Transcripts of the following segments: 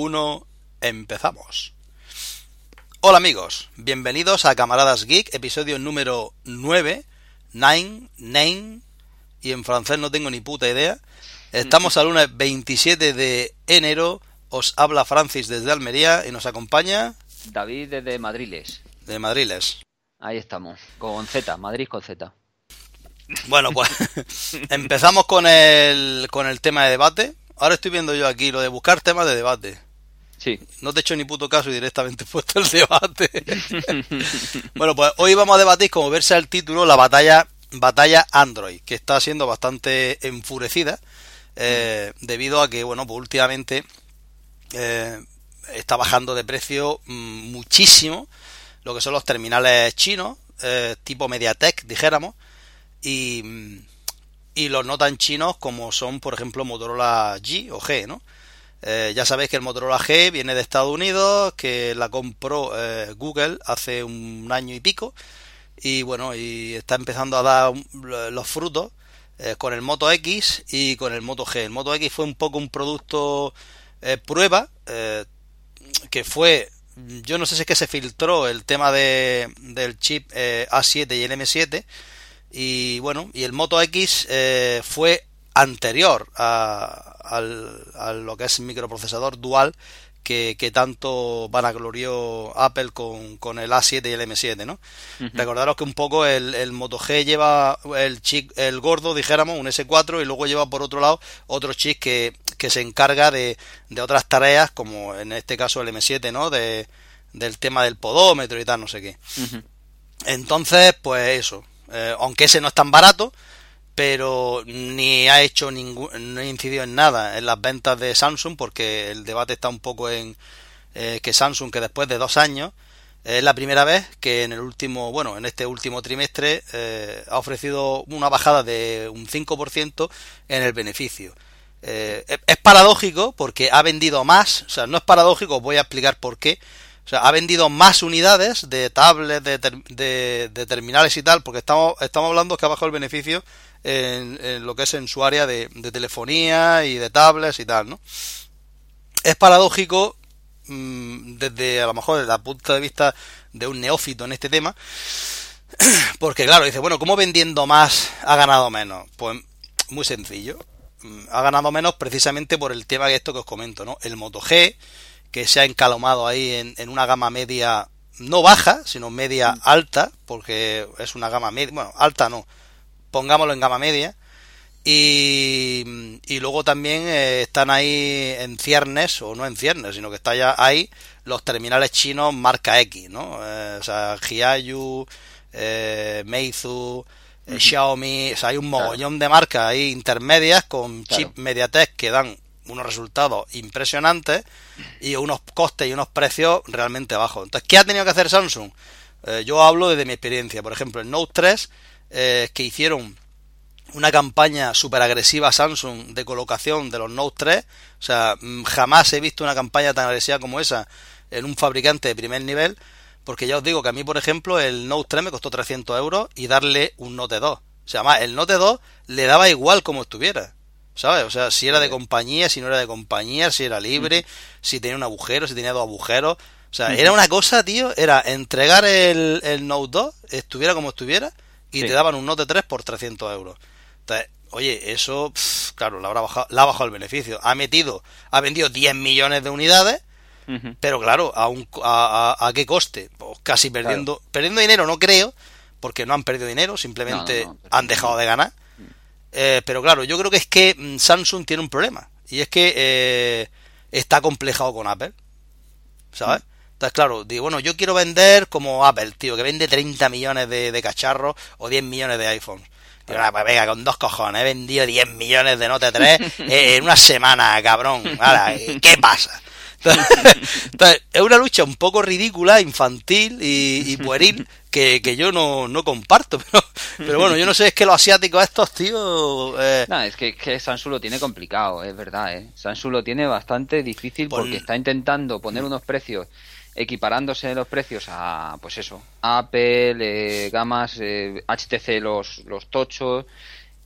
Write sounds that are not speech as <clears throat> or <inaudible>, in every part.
Uno, empezamos. Hola amigos, bienvenidos a Camaradas Geek, episodio número 9, 9, 9, y en francés no tengo ni puta idea. Estamos al lunes 27 de enero, os habla Francis desde Almería y nos acompaña... David desde Madriles. De Madriles. Ahí estamos, con Z, Madrid con Z. Bueno, pues <laughs> empezamos con el, con el tema de debate. Ahora estoy viendo yo aquí lo de buscar temas de debate. No te he hecho ni puto caso y directamente <laughs> he puesto el debate. <laughs> bueno, pues hoy vamos a debatir, como verse el título, la batalla, batalla Android, que está siendo bastante enfurecida, eh, debido a que, bueno, pues últimamente eh, está bajando de precio mm, muchísimo lo que son los terminales chinos, eh, tipo MediaTek, dijéramos, y, y los no tan chinos como son, por ejemplo, Motorola G o G, ¿no? Eh, ya sabéis que el Motorola G viene de Estados Unidos, que la compró eh, Google hace un año y pico, y bueno, y está empezando a dar los frutos eh, con el Moto X y con el Moto G. El Moto X fue un poco un producto prueba, que fue, yo no sé si es que se filtró el tema de, del chip A7 y el M7, y bueno, y el Moto X fue anterior a, al, lo que es microprocesador dual que, que, tanto vanaglorió Apple con, con, el A7 y el M7, ¿no? Recordaros que un poco el, el Moto G lleva el chip, el gordo, dijéramos, un S4, y luego lleva por otro lado otro chip que, que se encarga de, de otras tareas, como en este caso el M7, ¿no? De, del tema del podómetro y tal, no sé qué. Entonces, pues eso, eh, aunque ese no es tan barato, pero ni ha hecho ningún, no ha incidido en nada en las ventas de Samsung, porque el debate está un poco en eh, que Samsung, que después de dos años, es la primera vez que en el último, bueno, en este último trimestre eh, ha ofrecido una bajada de un 5% en el beneficio. es paradójico porque ha vendido más, o sea, no es paradójico, os voy a explicar por qué, o sea, ha vendido más unidades de tablets, de, de, terminales y tal, porque estamos, estamos hablando que ha bajado el beneficio en, lo que es en su área de, telefonía y de tablets y tal, ¿no? Es paradójico mm, desde a lo mejor desde el punto de vista de un neófito en este tema, <clears throat> porque claro, dice, bueno, ¿cómo vendiendo más ha ganado menos? Pues muy sencillo, mm, ha ganado menos precisamente por el tema que esto que os comento, ¿no? El Moto G, que se ha encalomado ahí en, en una gama media no baja, sino media alta, porque es una gama media, bueno, alta no, pongámoslo en gama media. Y, y luego también eh, están ahí en ciernes, o no en ciernes, sino que está ya ahí los terminales chinos marca X, ¿no? Eh, o sea, Hiayu, eh, Meizu, eh, Xiaomi, o sea, hay un mogollón de marcas ahí intermedias con chip MediaTek que dan unos resultados impresionantes y unos costes y unos precios realmente bajos. Entonces, ¿qué ha tenido que hacer Samsung? Eh, yo hablo desde mi experiencia. Por ejemplo, el Note 3, eh, que hicieron una campaña súper agresiva Samsung de colocación de los Note 3. O sea, mm, jamás he visto una campaña tan agresiva como esa en un fabricante de primer nivel. Porque ya os digo que a mí, por ejemplo, el Note 3 me costó 300 euros y darle un Note 2. O sea, más, el Note 2 le daba igual como estuviera. ¿sabes? O sea, si era de compañía, si no era de compañía, si era libre, si tenía un agujero, si tenía dos agujeros. O sea, era una cosa, tío, era entregar el, el Note 2, estuviera como estuviera, y te daban un Note 3 por 300 euros. Entonces, oye, eso, claro, le, habrá bajado, ha bajado el beneficio. Ha metido, ha vendido 10 millones de unidades, pero claro, ¿a, un, a, a, qué coste? Pues casi perdiendo, perdiendo dinero, no creo, porque no han perdido dinero, simplemente han dejado de ganar. Eh, pero claro, yo creo que es que mm, Samsung tiene un problema. Y es que eh, está complejado con Apple. ¿Sabes? Entonces, claro, digo, bueno, yo quiero vender como Apple, tío, que vende 30 millones de, cacharros o 10 millones de iPhones. Digo, pues venga, con dos cojones, he vendido 10 millones de Note 3 <laughs> en una semana, cabrón. ¿Qué pasa? <laughs> Entonces, es una lucha un poco ridícula, infantil y, pueril que, yo no, no comparto. <laughs> Pero, pero bueno, yo no sé, es que los asiáticos estos, tío... Eh... No, es que, que Samsung lo tiene complicado, es verdad, ¿eh? Samsung lo tiene bastante difícil porque está intentando poner unos precios equiparándose los precios a, pues eso, Apple, eh, gamas, HTC, eh, los, los tochos.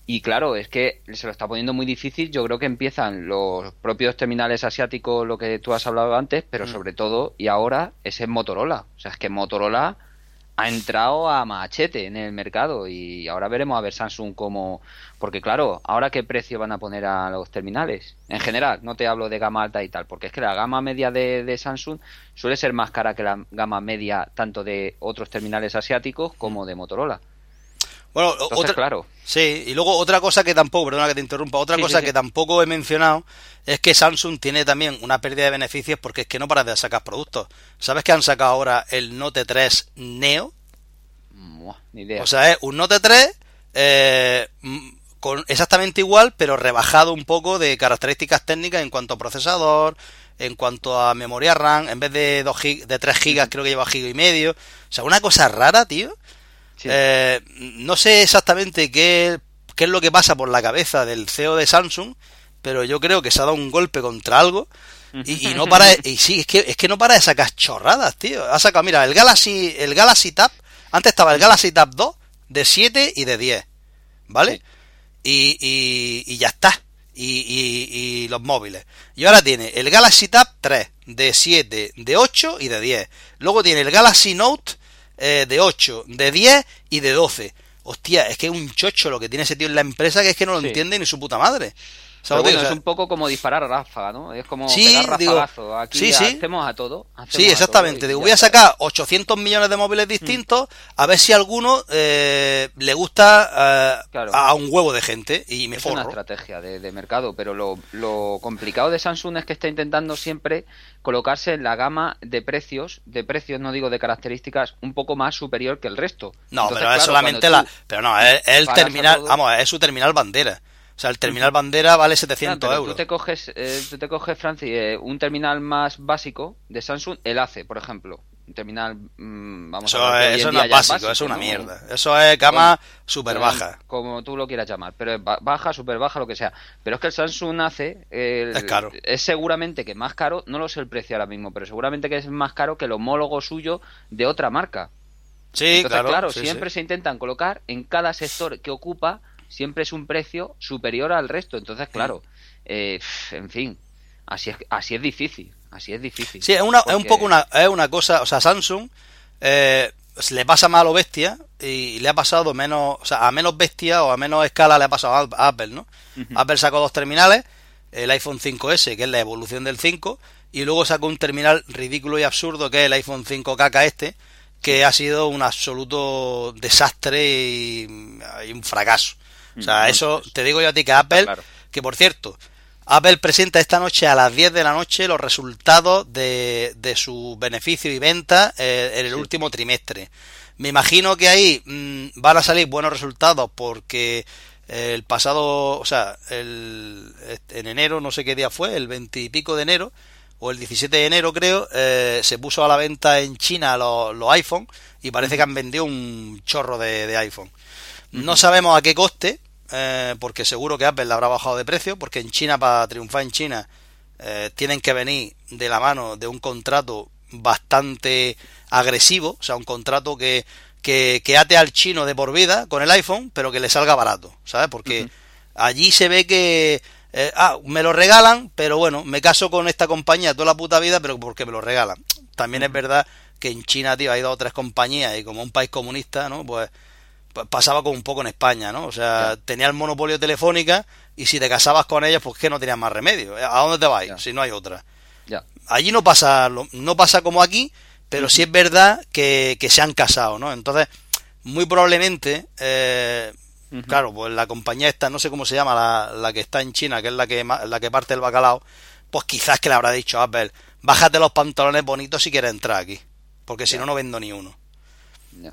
Y claro, es que se lo está poniendo muy difícil. Yo creo que empiezan los propios terminales asiáticos, lo que tú has hablado antes, pero mm. sobre todo, y ahora, es en Motorola. O sea, es que Motorola ha entrado a machete en el mercado y ahora veremos a ver Samsung cómo... Porque claro, ahora qué precio van a poner a los terminales. En general, no te hablo de gama alta y tal, porque es que la gama media de, Samsung suele ser más cara que la gama media tanto de otros terminales asiáticos como de Motorola. Bueno, otra, claro. Sí, y luego otra cosa que tampoco, perdona que te interrumpa, otra cosa que tampoco he mencionado es que Samsung tiene también una pérdida de beneficios porque es que no para de sacar productos. ¿Sabes que han sacado ahora el Note 3 Neo? ni idea. O sea, es un Note 3 eh, con exactamente igual, pero rebajado un poco de características técnicas en cuanto a procesador, en cuanto a memoria RAM, en vez de, 2 de 3 gigas creo que lleva giga y medio. O sea, una cosa rara, tío. Eh, no sé exactamente qué, qué es lo que pasa por la cabeza del CEO de Samsung, pero yo creo que se ha dado un golpe contra algo. Y, no para y sí es que es que no para de sacar chorradas tío. Ha sacado mira el Galaxy el Galaxy Tab antes estaba el Galaxy Tab 2 de 7 y de 10 vale y, y, ya está. Y, y, los móviles. Y ahora tiene el Galaxy Tab 3 de 7 de 8 y de 10 luego tiene el Galaxy Note eh, de 8 de 10 y de 12 hostia es que es un chocho lo que tiene ese tío en la empresa que es que no lo entiende ni su puta madre es un poco como disparar a ráfaga, ¿no? Es como sí, pegar rafagazo. Aquí sí, sí. hacemos a todo. sí, exactamente. digo, voy a sacar 800 millones de móviles distintos a ver si a alguno eh, le gusta eh, a un huevo de gente y me Es una estrategia de, mercado, pero lo, lo, complicado de Samsung es que está intentando siempre colocarse en la gama de precios, de precios, no digo de características, un poco más superior que el resto. No, pero es solamente la... Pero no, es, el terminal, vamos, es su terminal bandera. O sea, el terminal bandera vale 700 euros. Tú te coges, eh, tú te coges Francis, eh, un terminal más básico de Samsung, el ACE, por ejemplo. Un terminal, mm, vamos a ver. Eso no es básico, eso es una mierda. Eso es gama super baja. Como tú lo quieras llamar, pero es baja, super baja, lo que sea. Pero es que el Samsung ACE es caro. Es seguramente que más caro, no lo sé el precio ahora mismo, pero seguramente que es más caro que el homólogo suyo de otra marca. Sí, Entonces, claro. siempre se intentan colocar en cada sector que ocupa siempre es un precio superior al resto. Entonces, claro, eh, en fin, así es, así es difícil. Así es difícil. Sí, es, una, es un poco una, es una cosa, o sea, Samsung eh, le pasa más a lo bestia y le ha pasado menos, o sea, a menos bestia o a menos escala le ha pasado a Apple, ¿no? Apple sacó dos terminales, el iPhone 5S, que es la evolución del 5, y luego sacó un terminal ridículo y absurdo, que es el iPhone 5KK este, que ha sido un absoluto desastre y un fracaso. O sea, eso te digo yo a ti que Apple, que por cierto, Apple presenta esta noche a las 10 de la noche los resultados de, de sus beneficios y ventas eh, en el último trimestre. Me imagino que ahí mm, van a salir buenos resultados porque el pasado, o sea, el, en enero, no sé qué día fue, el 20 y pico de enero, o el 17 de enero creo, eh, se puso a la venta en China los, los iPhone y parece que han vendido un chorro de, de iPhone. No sabemos a qué coste, eh, porque seguro que Apple la habrá bajado de precio, porque en China, para triunfar en China, eh, tienen que venir de la mano de un contrato bastante agresivo, o sea, un contrato que, que, ate al chino de por vida con el iPhone, pero que le salga barato, ¿sabes? Porque allí se ve que, eh, ah, me lo regalan, pero bueno, me caso con esta compañía toda la puta vida, pero porque me lo regalan. También es verdad que en China, tío, hay dos o tres compañías y como un país comunista, ¿no? Pues pasaba como un poco en España, ¿no? O sea, tenía el monopolio telefónica y si te casabas con ellos, pues que no tenías más remedio. ¿A dónde te vas? Si no hay otra. Ya. Allí no pasa, no pasa como aquí, pero sí es verdad que, que, se han casado, ¿no? Entonces, muy probablemente, eh, claro, pues la compañía esta, no sé cómo se llama, la, la, que está en China, que es la que, la que parte el bacalao, pues quizás que le habrá dicho a Apple, bájate los pantalones bonitos si quieres entrar aquí, porque si no, no vendo ni uno.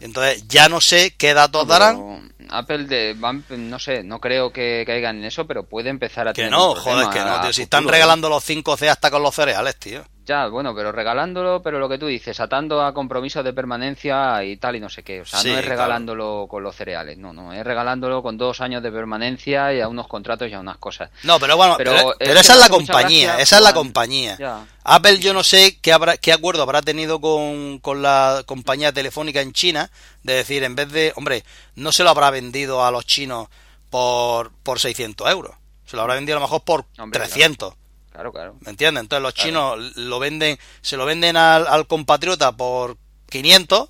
Entonces ya no sé qué datos darán. Apple de, no sé, no creo que caigan en eso, pero puede empezar a que no, joder, que no, tío, si están regalando los 5C hasta con los cereales, tío. Ya, bueno, pero regalándolo, pero lo que tú dices, atando a compromisos de permanencia y tal y no sé qué. O sea, Sí, no es claro. regalándolo con los cereales, no, no, es regalándolo con dos años de permanencia y a unos contratos y a unas cosas. No, pero bueno, Pero esa es la compañía, gracia esa es la compañía. Ya. Apple yo no sé qué habrá qué acuerdo habrá tenido con, con la compañía telefónica en China de decir en vez de, hombre, no se lo habrá vendido a los chinos por por 600 euros, se lo habrá vendido a lo mejor por Hombre, 300. Claro, claro. ¿Me entiendes? Entonces los Claro. chinos lo venden, se lo venden al, al compatriota por 500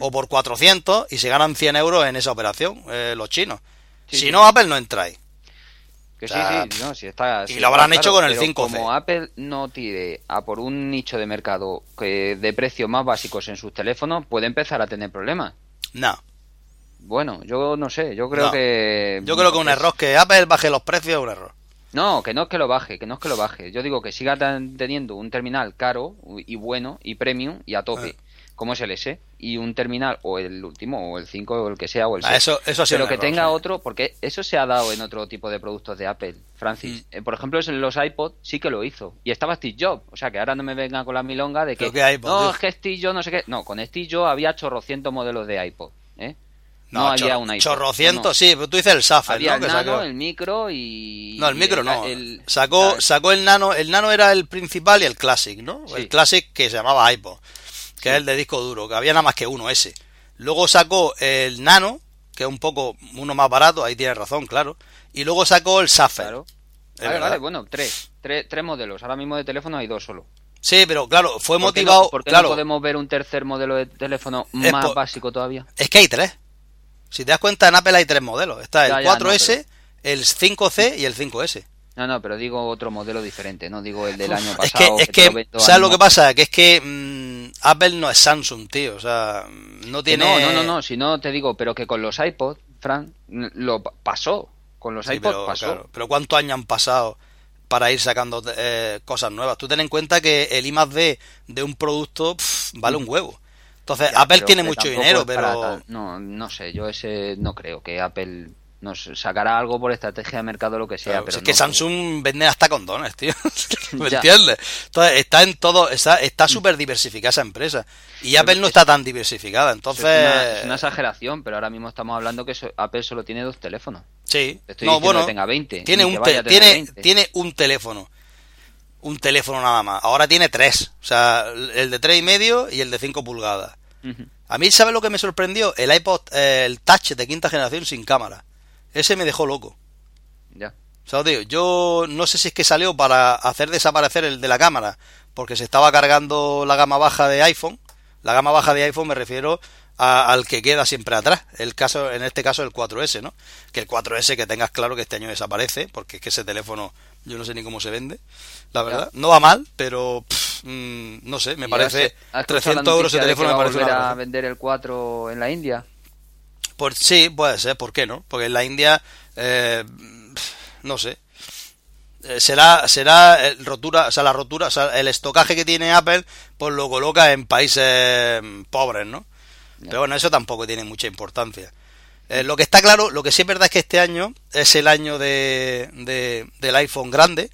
o por 400 y se ganan 100 euros en esa operación, eh, los chinos. Sí, si sí. no, Apple no entra ahí. Que O sea, sí, sí, no, sí está. y sí lo está habrán hecho claro, con el pero 5C. Como Apple no tire a por un nicho de mercado que de precios más básicos en sus teléfonos, puede empezar a tener problemas. No. Bueno, yo no sé, yo creo No. que. Yo creo que un es- error que Apple baje los precios es un error. No, que no es que lo baje, que no es que lo baje. Yo digo que siga teniendo un terminal caro y bueno y premium y a tope, Ah. como es el S, y un terminal o el último o el 5 o el que sea o el Ah, 6. eso- eso sido Pero que error, tenga sí. otro, porque eso se ha dado en otro tipo de productos de Apple, Francis. Mm. Eh, por ejemplo, en los iPod sí que lo hizo. Y estaba Steve Jobs. O sea, que ahora no me vengan con la milonga de que... ¿Pero qué iPod, no, es que Steve Jobs no sé qué... No, con Steve Jobs había chorrocientos modelos de iPod, ¿eh? No, había un iPod. Chorrocientos, no, no. sí, pero tú dices el Safari, Había ¿no? el Que nano, sacó. el micro y... No, el micro no. el- sacó, ¿sabes? sacó el nano. El nano era el principal y el Classic, ¿no? Sí. El Classic que se llamaba iPod, que es el de disco duro, que había nada más que uno ese. Luego sacó el nano, que es un poco uno más barato, ahí tienes razón, claro. Y luego sacó el Sapphire. Claro. Vale, vale, bueno, tres, tres. Tres modelos. Ahora mismo de teléfono hay dos solo. Sí, pero claro, fue ¿Por qué motivado. no, ¿por qué claro, no podemos ver un tercer modelo de teléfono más por- básico todavía? es que hay tres. Si te das cuenta, en Apple hay tres modelos. Está el Ya, ya, 4S, el 5C y el 5S. No, no, pero digo otro modelo diferente, no digo el del año Es pasado. que, es que, lo vendo ¿sabes lo que pasa? Que es que mm, Apple no es Samsung, tío. O sea, no Que tiene. No, no, no, no, si no te digo, pero que con los iPod, Fran, lo pa- pasó. Con los Sí, iPod pero, pasó. claro, pero ¿cuántos años han pasado para ir sacando eh, cosas nuevas? Tú ten en cuenta que el I más D de un producto vale un huevo. Entonces, Ya, Apple tiene mucho dinero, pero. No, no sé, yo ese no creo que Apple nos sacará algo por estrategia de mercado o lo que sea, Claro, pero si es no que Samsung vende hasta condones, tío. <laughs> ¿Me Ya. entiendes? Entonces, está en todo, está, está súper diversificada esa empresa. Y Apple no es- está tan diversificada. Entonces, es, una, es una exageración, pero ahora mismo estamos hablando que so- Apple solo tiene dos teléfonos. sí. Estoy No, bueno, que tenga 20. tiene un, te- tiene, 20. tiene un teléfono. Un teléfono nada más. Ahora tiene tres. O sea, el de tres y medio y el de 5 pulgadas. A mí, ¿sabes lo que me sorprendió? El iPod, eh, el Touch de quinta generación sin cámara. Ese me dejó loco. Ya. O sea, tío, yo no sé si es que salió para hacer desaparecer el de la cámara, porque se estaba cargando la gama baja de iPhone. La gama baja de iPhone me refiero a- al que queda siempre atrás. El caso, en este caso, el 4S, ¿no? Que el 4S, que tengas claro que este año desaparece, porque es que ese teléfono yo no sé ni cómo se vende, la verdad. No va mal, pero pff, mm, no sé, me ¿Y parece has- has escuchado 300 la euros de noticia teléfono que me va a vender el 4 en la India? Pues sí, puede ser, ¿por qué no? Porque en la India, eh, no sé, Eh, será será el rotura, o sea, la rotura, o sea, el estocaje que tiene Apple, pues lo coloca en países mm, pobres, ¿no? Pero bueno, eso tampoco tiene mucha importancia. Eh, lo que está claro, lo que sí es verdad es que este año es el año de, de- del iPhone grande,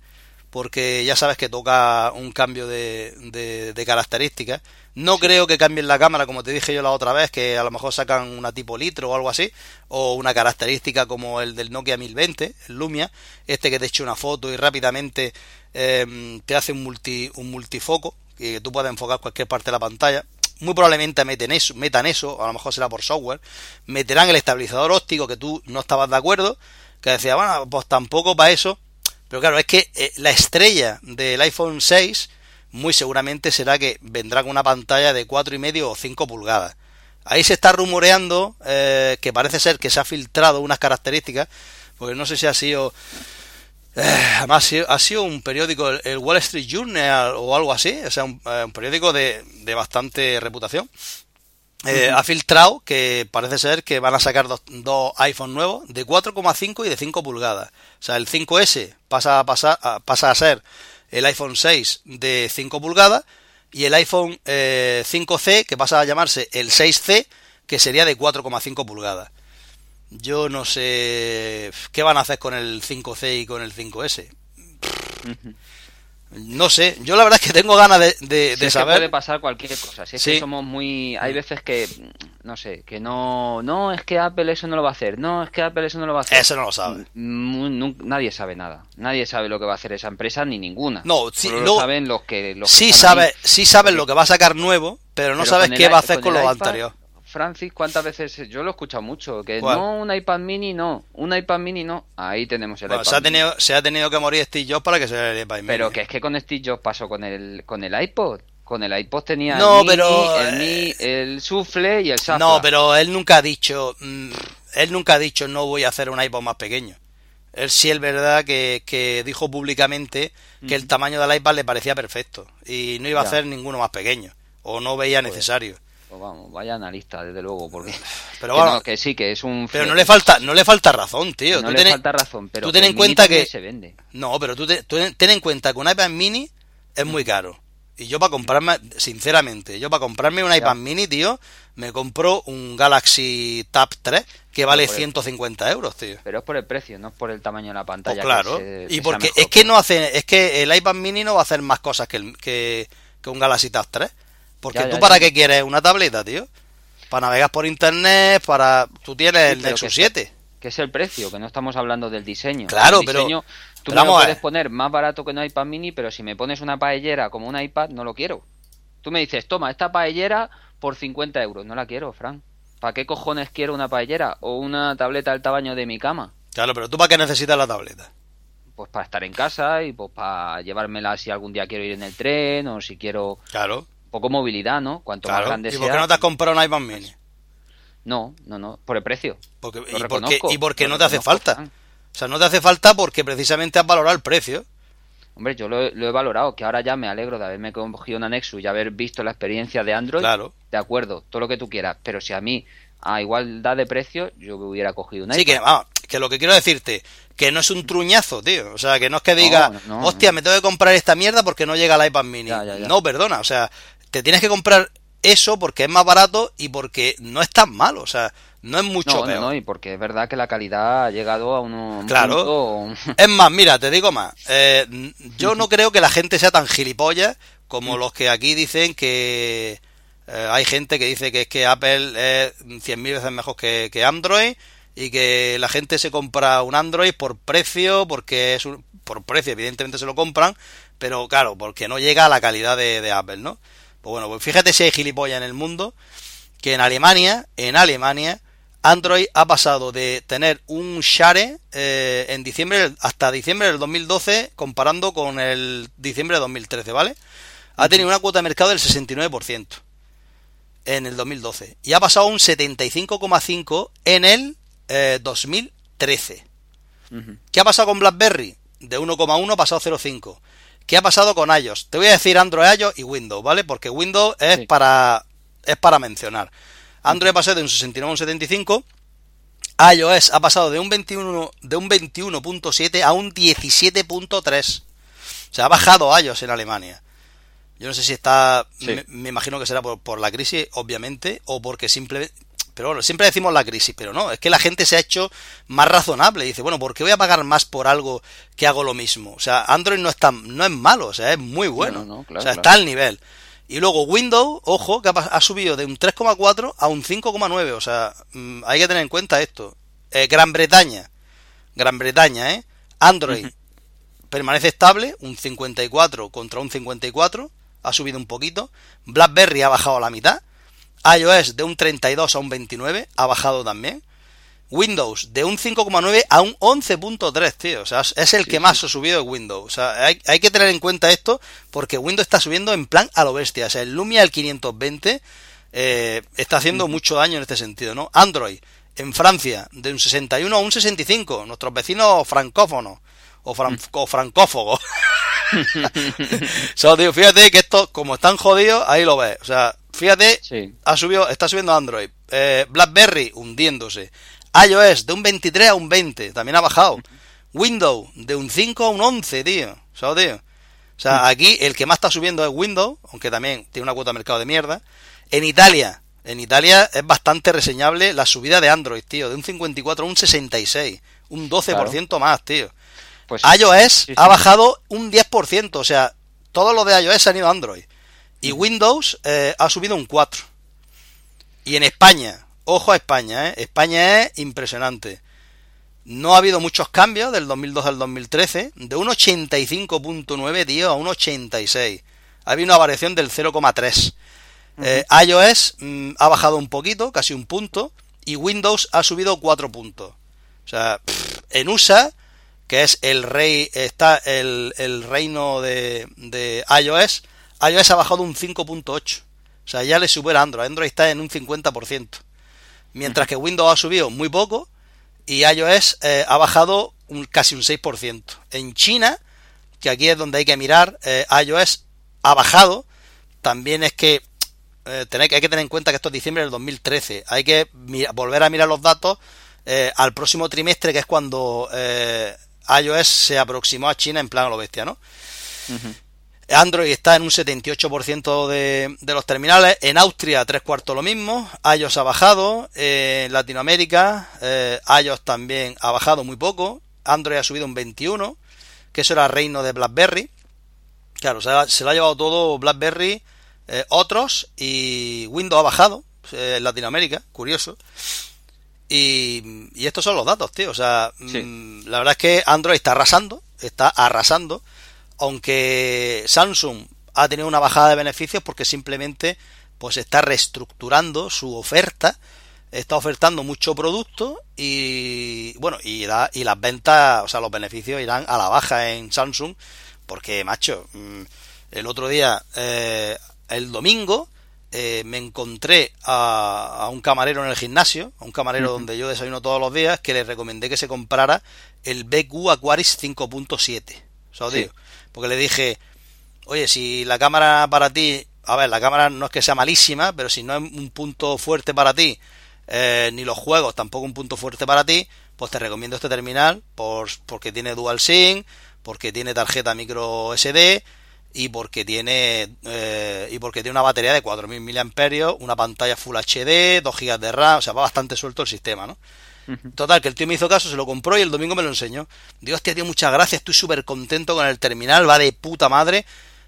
porque ya sabes que toca un cambio de, de- de características. No creo que cambien la cámara, como te dije yo la otra vez, que a lo mejor sacan una tipo litro o algo así, o una característica como el del Nokia 1020, el Lumia, este que te echa una foto y rápidamente eh, te hace un, multi, un multifoco, que tú puedes enfocar cualquier parte de la pantalla. Muy probablemente meten eso, metan eso, a lo mejor será por software, meterán el estabilizador óptico que tú no estabas de acuerdo, que decía, bueno, pues tampoco para eso, pero claro, es que eh, la estrella del iPhone 6 muy seguramente será que vendrá con una pantalla de cuatro y medio o 5 pulgadas. Ahí se está rumoreando eh, que parece ser que se ha filtrado unas características, porque no sé si ha sido... eh, además ha sido, un periódico, el, el Wall Street Journal o algo así, o sea, un, eh, un periódico de, de bastante reputación. Eh, Ha filtrado que parece ser que van a sacar dos, dos iPhone nuevos de 4,5 y de 5 pulgadas. O sea, el 5S pasa a, pasar, a- pasa a ser el iPhone 6 de 5 pulgadas y el iPhone eh, 5C que pasa a llamarse el 6C que sería de 4,5 pulgadas. Yo no sé qué van a hacer con el 5C y con el 5S. Ujú. No sé, yo la verdad es que tengo ganas de, de, es saber. que puede pasar cualquier cosa. Si es Sí. que somos muy. Hay veces que. No sé, que no. No, es que Apple eso no lo va a hacer. No, es que Apple eso no lo va a hacer. Eso no lo sabe. Mu- nun- nadie sabe nada. Nadie sabe lo que va a hacer esa empresa ni ninguna. No, sí, luego- lo saben los que. Los que Sí ahí. sabes, sí sabes lo que va a sacar nuevo, pero no Pero sabes con qué el va a hacer con, el lo iPad, anterior. Francis, ¿cuántas veces? Yo lo he escuchado mucho. Que ¿Cuál? no, un iPad mini no. Un iPad mini no. Ahí tenemos el Bueno, iPad se, ha mini. tenido, se ha tenido que morir Steve Jobs para que se le iPad mini. Pero que es que con Steve Jobs pasó con el, con el iPod. Con el iPod tenía No, el, mini, pero, el, mi- el sufle y el safra. No, pero él nunca ha dicho, mm, él nunca ha dicho no voy a hacer un iPod más pequeño. Él sí es verdad que, que dijo públicamente que el tamaño del iPad le parecía perfecto y no iba a Ya. hacer ninguno más pequeño o no veía Pues, necesario. Pues vamos, vaya analista, desde luego, porque... Pero que, no, que sí, que es un... Pero no le falta, no le falta razón, tío. no Tú le ten- falta razón, pero tú ten en cuenta que se vende. no, pero tú, te- tú ten en cuenta que un iPad mini es muy caro. Y yo para comprarme, sinceramente, yo para comprarme un iPad mini, tío, me compro un Galaxy Tab 3 que vale por el- 150 euros, tío. Pero es por el precio, no es por el tamaño de la Pues pantalla. que claro. se- y porque mejor, es que pues. no hace, es que el iPad mini no va a hacer más cosas que, el- que, que un Galaxy Tab 3. Porque Ya, tú ya, para ya. qué quieres una tableta, tío. Para navegar por internet, para... Tú tienes Sí, el Nexus que- 7. Que es el precio, que no estamos hablando del diseño. Claro, El pero- diseño, pero Tú me lo puedes poner más barato que un iPad mini, pero si me pones una paellera como un iPad, no lo quiero. Tú me dices, toma, esta paellera por 50 euros. No la quiero, Fran. ¿Para qué cojones quiero una paellera o una tableta del tamaño de mi cama? Claro, pero tú para qué necesitas la tableta. Pues para estar en casa y pues para llevármela si algún día quiero ir en el tren o si quiero Claro, poco movilidad, ¿no? Cuanto más grande ¿Y sea. por qué no te has comprado un iPad mini? No, no, no, por el precio. Porque, Lo y, porque, y porque no te hace falta. O sea, no te hace falta porque precisamente has valorado el precio. Hombre, yo lo, he- lo he valorado, que ahora ya me alegro de haberme cogido una Nexus y haber visto la experiencia de Android. Claro. De acuerdo, todo lo que tú quieras. Pero si a mí, a igualdad de precio, yo me hubiera cogido una Sí, que, vamos, que lo que quiero decirte, que no es un truñazo, tío. O sea, que no es que diga, No, no, hostia, no. me tengo que comprar esta mierda porque no llega el iPad mini. Ya, ya, ya. No, perdona, o sea, te tienes que comprar eso porque es más barato y porque no es tan malo, o sea, no es mucho No, peor. no, y porque es verdad que la calidad ha llegado a un, un Claro. punto- <laughs> Es más, mira, te digo más. eh, yo no <laughs> creo que la gente sea tan gilipollas como los que aquí dicen que eh, hay gente que dice que es que Apple es 100.000 veces mejor que, que Android y que la gente se compra un Android por precio, porque es un, por precio, evidentemente se lo compran, pero claro, porque no llega a la calidad de, de Apple, ¿no? Pues bueno, pues fíjate si hay gilipollas en el mundo que en Alemania, en Alemania, Android ha pasado de tener un share eh, en diciembre hasta diciembre del 2012 comparando con el diciembre de 2013, ¿vale? Ha tenido una cuota de mercado del 69% en el 2012 y ha pasado a un 75,5 en el eh, 2013. Ujú. ¿Qué ha pasado con BlackBerry? De 1,1 ha pasado a 0,5. ¿Qué ha pasado con iOS? Te voy a decir Android, iOS y Windows, ¿vale? Porque Windows es Sí. para es para mencionar. Android ha pasado de un 69 a un 75. iOS ha pasado de un 21 de un 21.7 a un 17.3. O sea, ha bajado iOS en Alemania. Yo no sé si está Sí. me, me imagino que será por, por la crisis, obviamente, o porque simplemente pero bueno, siempre decimos la crisis, pero no, es que la gente se ha hecho más razonable. Dice, bueno, ¿por qué voy a pagar más por algo que hago lo mismo? O sea, Android no es tan, no es malo, o sea, es muy bueno. no, no, claro, o sea, claro. está al nivel. Y luego Windows, ojo, que ha subido de un 3,4 a un 5,9. O sea, mm, hay que tener en cuenta esto. Eh, Gran Bretaña, Gran Bretaña, ¿eh? Android permanece estable, un 54 contra un 54, ha subido un poquito. BlackBerry ha bajado a la mitad. iOS de un 32 a un 29, ha bajado también. Windows de un 5,9 a un 11.3, tío. O sea, es- el que más ha subido de Windows. O sea, hay, hay que tener en cuenta esto porque Windows está subiendo en plan a lo bestia. O sea, el Lumia el 520 eh, está haciendo mucho daño en este sentido, ¿no? Android en Francia de un 61 a un 65. Nuestros vecinos francófonos o, fran- o francófogos. <laughs> <laughs> O sea, tío, fíjate que esto, como están jodidos, ahí lo ves. O sea, fíjate, Sí. ha subido, está subiendo Android. Eh, BlackBerry hundiéndose. iOS de un 23 a un 20, también ha bajado. Windows de un 5 a un 11, tío. ¿Sabes, tío? O sea, aquí el que más está subiendo es Windows, aunque también tiene una cuota de mercado de mierda. En Italia, en Italia es bastante reseñable la subida de Android, tío, de un 54 a un 66, un 12% más, tío. Pues, iOS sí, sí. ha bajado un 10%, o sea, todos los de iOS han ido a Android. Y Windows eh, ha subido un 4. Y en España, ojo a España, ¿eh? España es impresionante. No ha habido muchos cambios del 2002 al 2013, de un 85.9, tío, a un 86. Ha habido una variación del 0,3. Eh, iOS mm, ha bajado un poquito, casi un punto, y Windows ha subido 4 puntos. O sea, en USA, que es el rey, está el, el reino de, de iOS, iOS ha bajado un 5.8. O sea, ya le supera a Android. Android está en un 50%. Mientras que Windows ha subido muy poco y iOS eh, ha bajado un, casi un 6%. En China, que aquí es donde hay que mirar, eh, iOS ha bajado. También es que eh, hay que tener en cuenta que esto es diciembre del 2013. Hay que volver a mirar los datos al próximo trimestre, que es cuando iOS se aproximó a China en plan a lo bestia, ¿no? Android está en un 78% de, de, los terminales. En Austria, tres cuartos lo mismo. iOS ha bajado. en Latinoamérica, eh, iOS también ha bajado muy poco. Android ha subido un 21, que eso era reino de BlackBerry. Claro, se, lo ha llevado todo BlackBerry, eh, otros, y Windows ha bajado eh, en Latinoamérica, curioso. Y, y, estos son los datos, tío. O sea, mm, la verdad es que Android está arrasando, está arrasando aunque Samsung ha tenido una bajada de beneficios porque simplemente pues está reestructurando su oferta, está ofertando mucho producto y bueno, y, y las ventas, o sea, los beneficios irán a la baja en Samsung porque, macho, mm, el otro día, eh, el domingo, eh, me encontré a, un camarero en el gimnasio, a un camarero donde yo desayuno todos los días, que le recomendé que se comprara el BQ Aquaris 5.7. O sea, digo, porque le dije, oye, si la cámara para ti, a ver, la cámara no es que sea malísima, pero si no es un punto fuerte para ti, eh, ni los juegos tampoco un punto fuerte para ti, pues te recomiendo este terminal por, porque tiene dual SIM, porque tiene tarjeta micro SD y porque tiene eh, y porque tiene una batería de 4000 mAh, una pantalla Full HD, 2 GB de RAM, o sea, va bastante suelto el sistema, ¿no? Total, que el tío me hizo caso, se lo compró y el domingo me lo enseñó. Dios, hostia, tío, muchas gracias, estoy súper contento con el terminal, va de puta madre.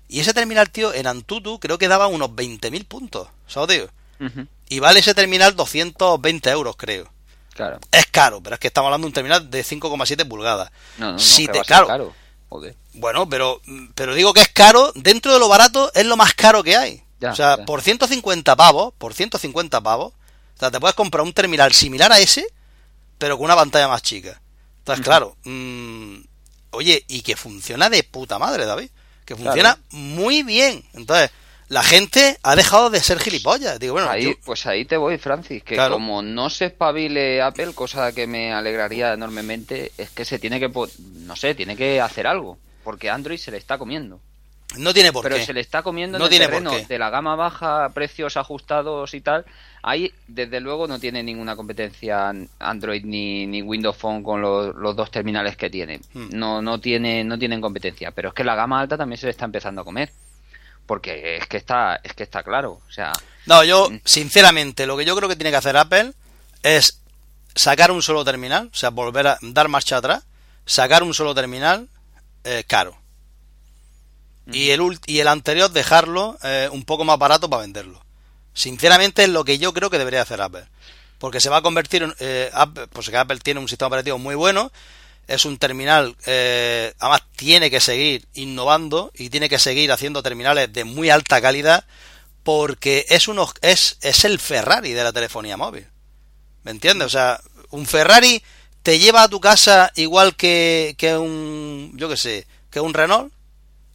Y ese terminal, tío, en Antutu creo que daba unos 20.000 puntos, ¿sabes, tío? Y vale ese terminal 220 euros, creo. Claro. Es caro, pero es que estamos hablando de un terminal de 5,7 pulgadas. No, no, si te, claro. Bueno, pero, pero digo que es caro, dentro de lo barato es lo más caro que hay. o sea, por 150 pavos, por 150 pavos, o sea, te puedes comprar un terminal similar a ese pero con una pantalla más chica. Entonces, claro, mm, oye, y que funciona de puta madre, David. Que funciona muy bien. Entonces, la gente ha dejado de ser gilipollas. Digo, bueno, ahí, pues ahí te voy, Francis, que como no se espabile Apple, cosa que me alegraría enormemente, es que se tiene que, no sé, tiene que hacer algo, porque Android se le está comiendo. No tiene por pero qué. Pero se le está comiendo en el terreno de la gama baja, precios ajustados y tal. Ahí, desde luego, no tiene ninguna competencia Android ni, ni Windows Phone con los, dos terminales que tiene. Hmm. No, no, tiene, no tienen competencia. Pero es que la gama alta también se le está empezando a comer. Porque es que está, es que está claro. O sea. No, yo, mm. sinceramente, lo que yo creo que tiene que hacer Apple es sacar un solo terminal, o sea, volver a dar marcha atrás, sacar un solo terminal eh, caro y el, y el anterior dejarlo eh, un poco más barato para venderlo. Sinceramente es lo que yo creo que debería hacer Apple. Porque se va a convertir en... Eh, Apple, pues que Apple tiene un sistema operativo muy bueno, es un terminal, eh, además tiene que seguir innovando y tiene que seguir haciendo terminales de muy alta calidad porque es, uno, es, es el Ferrari de la telefonía móvil. ¿Me entiendes? O sea, un Ferrari te lleva a tu casa igual que, que un, yo qué sé, que un Renault.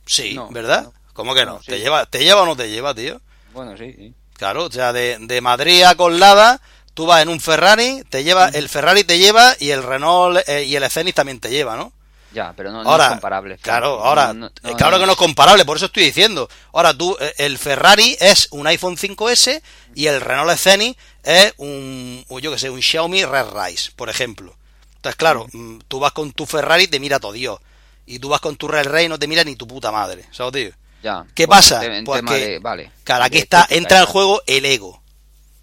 Sí, ¿verdad? ¿Cómo que no? ¿Te, lleva, ¿Te lleva o no te lleva, tío? Bueno, sí, sí. Claro, o sea, de, de Madrid a Colada, tú vas en un Ferrari, te lleva, el Ferrari te lleva y el Renault eh, y el Scenic también te lleva, ¿no? Ya, pero no, es comparable. Claro, ahora, eh, claro que no es comparable, por eso estoy diciendo. Ahora tú, eh, el Ferrari es un iPhone 5S y el Renault Scenic es un, yo que sé, un Xiaomi Red Rise, por ejemplo. Entonces, claro, mm, tú vas con tu Ferrari y te mira todo Dios y tú vas con tu Real Rey y no te mira ni tu puta madre, ¿sabes, tío? Ya. ¿Qué pasa? pues que, vale, claro, aquí está, entra en juego el ego.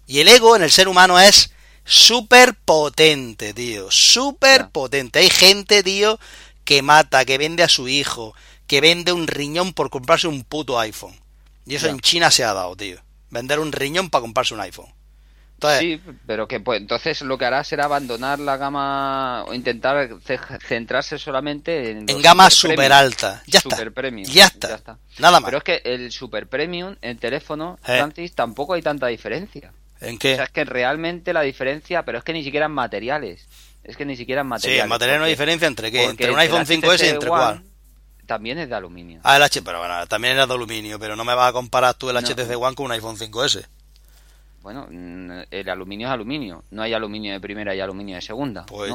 Y el ego en el ser humano es súper potente, tío. Súper potente. Hay gente, tío, que mata, que vende a su hijo, que vende un riñón por comprarse un puto iPhone. Y eso en China se ha dado, tío. Vender un riñón para comprarse un iPhone. Sí, pero que pues entonces lo que hará será abandonar la gama o intentar centrarse solamente en, en gama super alta. Ya está. Ya está. Nada más. Pero es que el super premium en teléfono, eh. Francis, tampoco hay tanta diferencia. ¿En qué? O sea, es que realmente la diferencia, pero es que ni siquiera en materiales. Es que ni siquiera en materiales. Sí, en materiales no hay diferencia entre qué, entre un iPhone 5S y entre cuál también es de aluminio. Ah, el H, pero bueno, también era de aluminio, pero no me vas a comparar tú el HTC One con un iPhone 5S. Bueno, el aluminio es aluminio, no hay aluminio de primera y aluminio de segunda. Pues,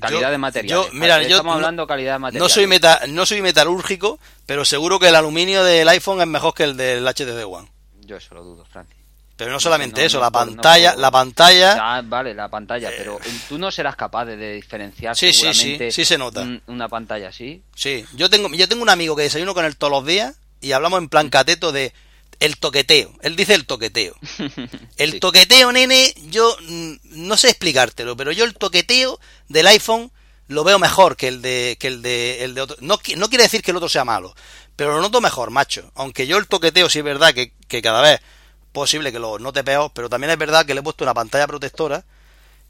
calidad de material. mira, yo estamos hablando calidad de material. No soy no soy metalúrgico, pero seguro que el aluminio del iPhone es mejor que el del HTC One. Yo eso lo dudo, Francis. Pero no solamente eso, la pantalla, la pantalla. Ah, vale, la pantalla, pero eh, tú no serás capaz de diferenciar sí, sí, sí, sí se nota. una pantalla así. Sí, yo tengo, yo tengo un amigo que desayuno con él todos los días y hablamos en plan cateto de el toqueteo. Él dice el toqueteo. <laughs> El toqueteo, nene, yo mm, no sé explicártelo, pero yo el toqueteo del iPhone lo veo mejor que el de que el de el de otro. No, no quiere decir que el otro sea malo, pero lo noto mejor, macho. Aunque yo el toqueteo sí es verdad que, que cada vez posible que lo note peor, pero también es verdad que le he puesto una pantalla protectora,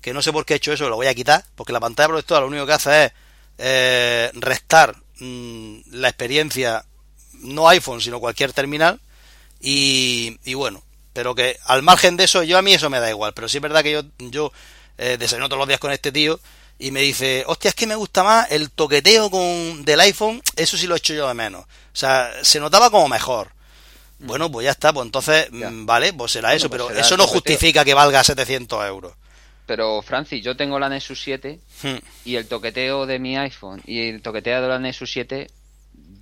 que no sé por qué he hecho eso, lo voy a quitar, porque la pantalla protectora lo único que hace es eh, restar mm, la experiencia, no iPhone, sino cualquier terminal, y, bueno, pero que al margen de eso, yo a mí eso me da igual, pero sí es verdad que yo, yo eh, desayuno todos los días con este tío, y me dice, hostia, es que me gusta más el toqueteo con, del iPhone, eso sí lo he hecho yo de menos. O sea, se notaba como mejor. Bueno, pues ya está, pues entonces, mm, vale, pues será eso, pues pero eso no justifica que valga 700 euros. Pero, Francis, yo tengo la Nexus 7 hmm. y el toqueteo de mi iPhone y el toqueteo de la Nexus 7,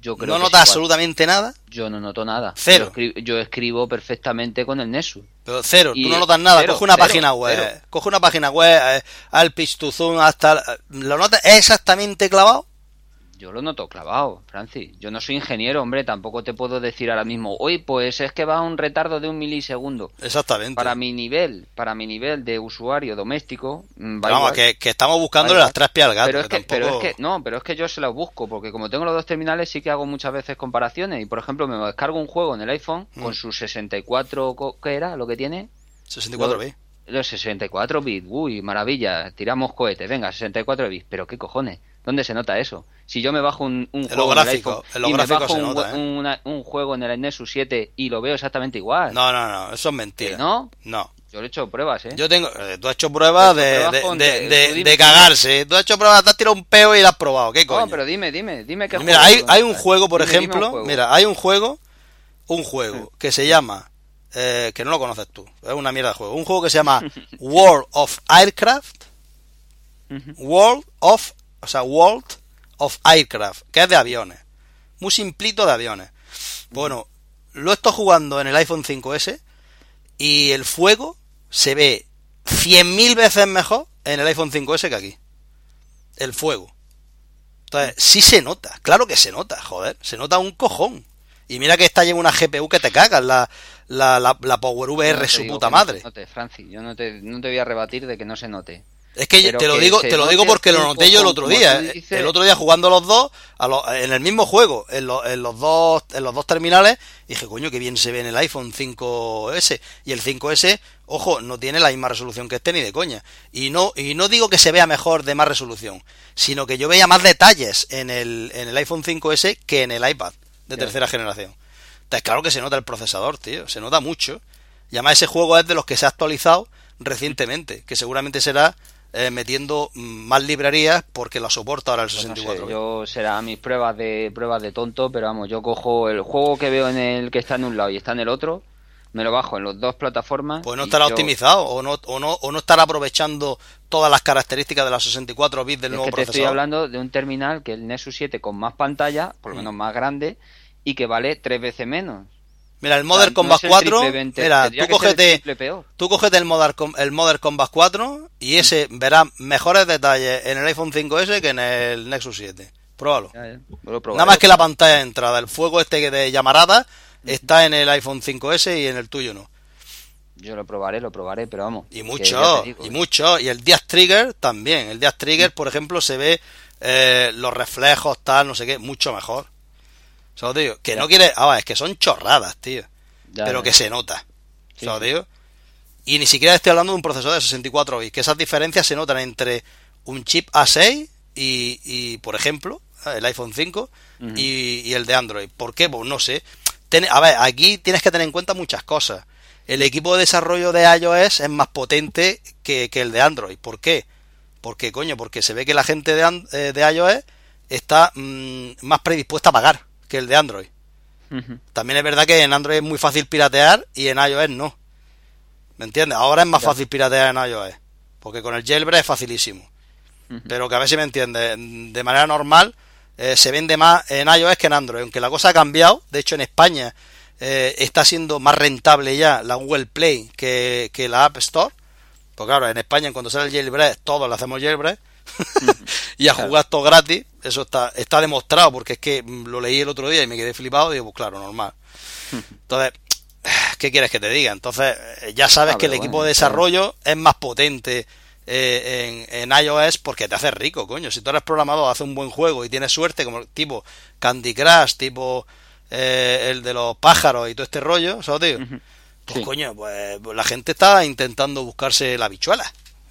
yo creo ¿No notas absolutamente nada? Yo no noto nada. Cero. Yo escribo, perfectamente con el Nexus. Pero cero, tú no notas nada. coge una página web, coge una página web, eh, al pitch to zoom, hasta... ¿Lo notas exactamente clavado? Yo lo noto clavado, Francis. Yo no soy ingeniero, hombre, tampoco te puedo decir ahora mismo, hoy pues es que va a un retardo de un milisegundo. Exactamente. Para mi nivel, para mi nivel de usuario doméstico, mm, vamos, que, estamos buscándole las tres pies al gato. Pero es, que, no, pero es que yo se las busco, porque como tengo los dos terminales sí que hago muchas veces comparaciones y por ejemplo me descargo un juego en el iPhone con mm. su 64, ¿qué era lo que tiene? 64 bits. Los 64 bits, uy, maravilla, tiramos cohetes, venga, 64 bits, pero qué cojones ¿Dónde se nota eso? Si yo me bajo un, juego en el iPhone y me bajo un, ¿eh? un, juego en el Nexus 7 y lo veo exactamente igual. No, no, no, eso es mentira. ¿No? No. Yo le he hecho pruebas, ¿eh? Yo tengo... Eh, tú has hecho pruebas, de, de, de, cagarse. Tú has hecho pruebas, te has tirado un peo y lo has probado. ¿Qué coño? No, pero dime, dime, dime qué Mira, hay, hay un juego, por ejemplo... Mira, hay un juego... Un juego que se llama... Eh, que no lo conoces tú. Es una mierda de juego. Un juego que se llama <laughs> World of Aircraft. World of... O sea, World of Aircraft, que es de aviones. Muy simplito de aviones. Bueno, lo estoy jugando en el iPhone 5S y el fuego se ve 100.000 veces mejor en el iPhone 5S que aquí. El fuego. Entonces, sí se nota, claro que se nota, joder, se nota un cojón. Y mira que esta lleva una GPU que te cagas, la, la, la, Power VR, su puta madre. note, Francis, yo no te, no te voy a rebatir de que no se note. Es que te lo digo, te lo digo porque lo noté yo el otro día. ¿eh? El otro día jugando los dos en el mismo juego, en, en, los dos en los dos terminales, dije, coño, que bien se ve en el iPhone 5S y el 5S, ojo, no tiene la misma resolución que este ni de coña. Y no y no digo que se vea mejor de más resolución, sino que yo veía más detalles en el en el iPhone 5S que en el iPad de tercera generación. Entonces, claro que se nota el procesador, tío, se nota mucho. Y además ese juego es de los que se ha actualizado recientemente, que seguramente será eh, metiendo más librerías porque la soporta ahora el 64. yo será mis pruebas de pruebas de tonto, pero vamos, yo cojo el juego que veo en el que está en un lado y está en el otro, me lo bajo en las dos plataformas. Pues no estará optimizado o no, o, no, o no estará aprovechando todas las características de la 64 bits del nuevo que procesador. estoy hablando de un terminal que el Nexus 7 con más pantalla, por lo mm. menos más grande, y que vale tres veces menos. Mira, el Modern Combat 4, mira, tú cógete, tú cógete el Modern, el Modern Combat 4 y ese verá mejores detalles en el iPhone 5S que en el Nexus 7. Pruébalo. Nada más que la pantalla de entrada, el fuego este de llamarada está en el iPhone 5S y en el tuyo no. Yo lo probaré, lo probaré, pero vamos. Y mucho, y ¿eh? mucho. Y el Dias Trigger también. El Dias Trigger, por ejemplo, se ve eh, los reflejos, tal, no sé qué, mucho mejor. Solo digo, que no quiere, ah, es que son chorradas, tío. pero que se nota. Solo digo. Y ni siquiera estoy hablando de un procesador de 64 bits, que esas diferencias se notan entre un chip A6 y, y por ejemplo, el iPhone 5 y, el de Android. ¿Por qué? Pues no sé. a ver, aquí tienes que tener en cuenta muchas cosas. El equipo de desarrollo de iOS es más potente que, el de Android. ¿Por qué? Porque, coño, porque se ve que la gente de, eh, de iOS está mm, más predispuesta a pagar que el de Android. También es verdad que en Android es muy fácil piratear y en iOS no. ¿Me entiendes? Ahora es más fácil piratear en iOS. Porque con el jailbreak es facilísimo. Pero que a ver si me entiendes. De manera normal, eh, se vende más en iOS que en Android, aunque la cosa ha cambiado, de hecho en España eh, está siendo más rentable ya la Google Play que, la App Store, pues claro, en España cuando sale el jailbreak todos le hacemos jailbreak <laughs> y a jugar todo gratis, eso está, está demostrado porque es que lo leí el otro día y me quedé flipado y digo, pues claro, normal. Entonces, <sighs> ¿qué quieres que te diga? Entonces, eh, ya sabes que el equipo de desarrollo es más potente eh, en, en, iOS porque te hace rico, coño. Si tú eres programador, hace un buen juego y tienes suerte, como tipo Candy Crush, tipo eh, el de los pájaros y todo este rollo, ¿sabes, tío? Pues coño, pues, pues, la gente está intentando buscarse la bichuela.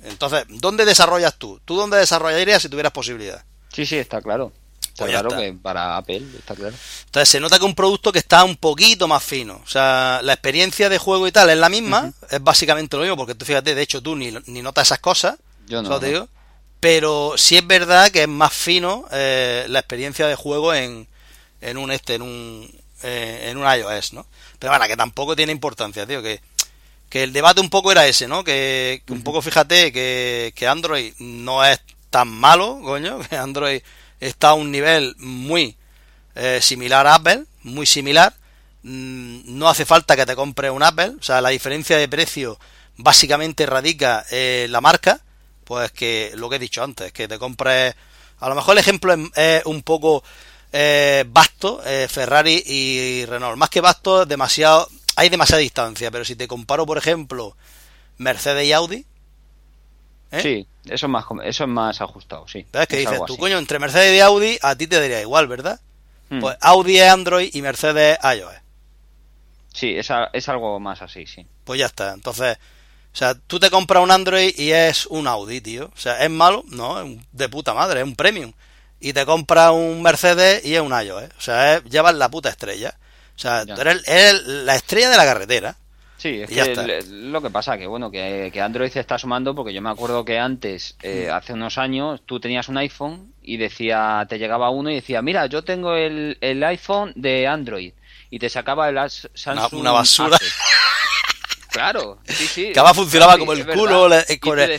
Entonces, ¿dónde desarrollas tú? ¿Tú dónde desarrollarías si tuvieras posibilidad? Sí, sí, está claro. Está pues claro que para Apple, está claro. Entonces se nota que un producto que está un poquito más fino. O sea, la experiencia de juego y tal es la misma, es básicamente lo mismo, porque tú fíjate, de hecho tú ni, ni notas esas cosas. Yo no. digo. Pero sí es verdad que es más fino eh, la experiencia de juego en, en un este, en un, eh, en un iOS, ¿no? Pero bueno, que tampoco tiene importancia, tío, que, que el debate un poco era ese, ¿no? Que, que un poco fíjate que, que Android no es tan malo, coño, que Android está a un nivel muy eh, similar a Apple, muy similar. Mm, no hace falta que te compres un Apple, o sea, la diferencia de precio básicamente radica en la marca, pues que lo que he dicho antes, que te compres, a lo mejor el ejemplo es, un poco eh, vasto, eh, Ferrari y Renault, más que vasto, demasiado, hay demasiada distancia, pero si te comparo, por ejemplo, Mercedes y Audi, ¿Eh? Sí, eso es más, eso es más ajustado, sí. ¿Ves que dices tú, coño, entre Mercedes y Audi a ti te daría igual, ¿verdad? Hmm. Pues Audi es Android y Mercedes es iOS. Sí, es, es algo más así, sí. Pues ya está, entonces... O sea, tú te compras un Android y es un Audi, tío. O sea, ¿es malo? No, es de puta madre, es un premium. Y te compras un Mercedes y es un iOS. O sea, es, llevas la puta estrella. O sea, eres la estrella de la carretera. Sí, es que lo que pasa que bueno que, Android se está sumando porque yo me acuerdo que antes, eh, hace unos años, tú tenías un iPhone y decía, te llegaba uno y decía, mira, yo tengo el, el iPhone de Android y te sacaba el Samsung una, basura. <laughs> Claro, sí, sí. Que funcionaba como el culo, con el,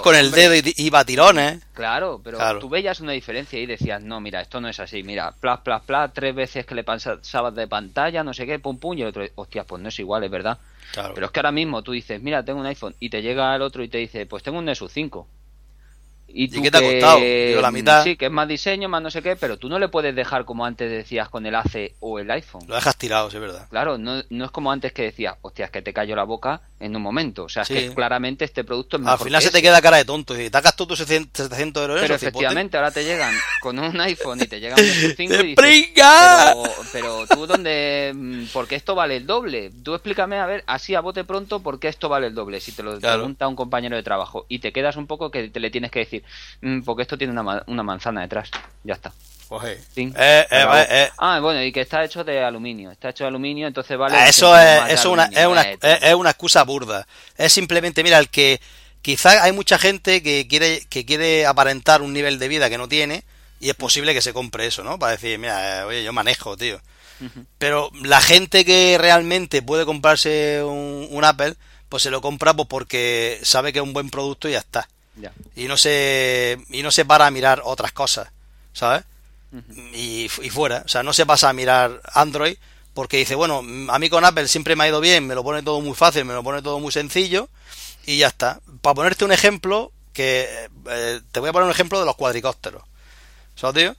con el dedo y iba a tirones. Claro, pero tú veías una diferencia y decías, no, mira, esto no es así, mira, plas, plas, plas, tres veces que le pasabas de pantalla, no sé qué, pum, pum, y el otro, hostia, pues no es igual, es verdad. Pero es que ahora mismo tú dices, mira, tengo un iPhone, y te llega el otro y te dice, pues tengo un Nexus 5. ¿Y, qué te ha costado? la mitad. Sí, que es más diseño, más no sé qué, pero tú no le puedes dejar como antes decías con el AC o el iPhone. Lo dejas tirado, sí, es verdad. Claro, no, no es como antes que decías, hostia, es que te cayó la boca en un momento. O sea, es que claramente este producto es mejor Al final se te queda cara de tonto y te hagas tú tus 700 euros. Pero efectivamente, ahora te llegan con un iPhone y te llegan <laughs> un 5 y dices, pero, pero tú dónde, mm, ¿por qué esto vale el doble? Tú explícame, a ver, así a bote pronto, ¿por qué esto vale el doble? Si te lo pregunta un compañero de trabajo y te quedas un poco que te le tienes que decir, mm, porque esto tiene una, una manzana detrás. Ya está. Eh, eh, eh, ah, bueno, y que está hecho de aluminio. Está hecho de aluminio, entonces vale. Ah, eso es, eso una, es, una, es, una excusa burda. Es simplemente, mira, el que quizás hay mucha gente que quiere, que quiere aparentar un nivel de vida que no tiene y es posible que se compre eso, ¿no? Para decir, mira, oye, yo manejo, tío. Pero la gente que realmente puede comprarse un, un Apple, pues se lo compra pues porque sabe que es un buen producto y ya está. Y no se y no se para a mirar otras cosas, ¿sabes? y, fuera, o sea, no se pasa a mirar Android porque dice, bueno, a mí con Apple siempre me ha ido bien, me lo pone todo muy fácil, me lo pone todo muy sencillo y ya está. Para ponerte un ejemplo, que eh, te voy a poner un ejemplo de los cuadricópteros. ¿Sabes, tío?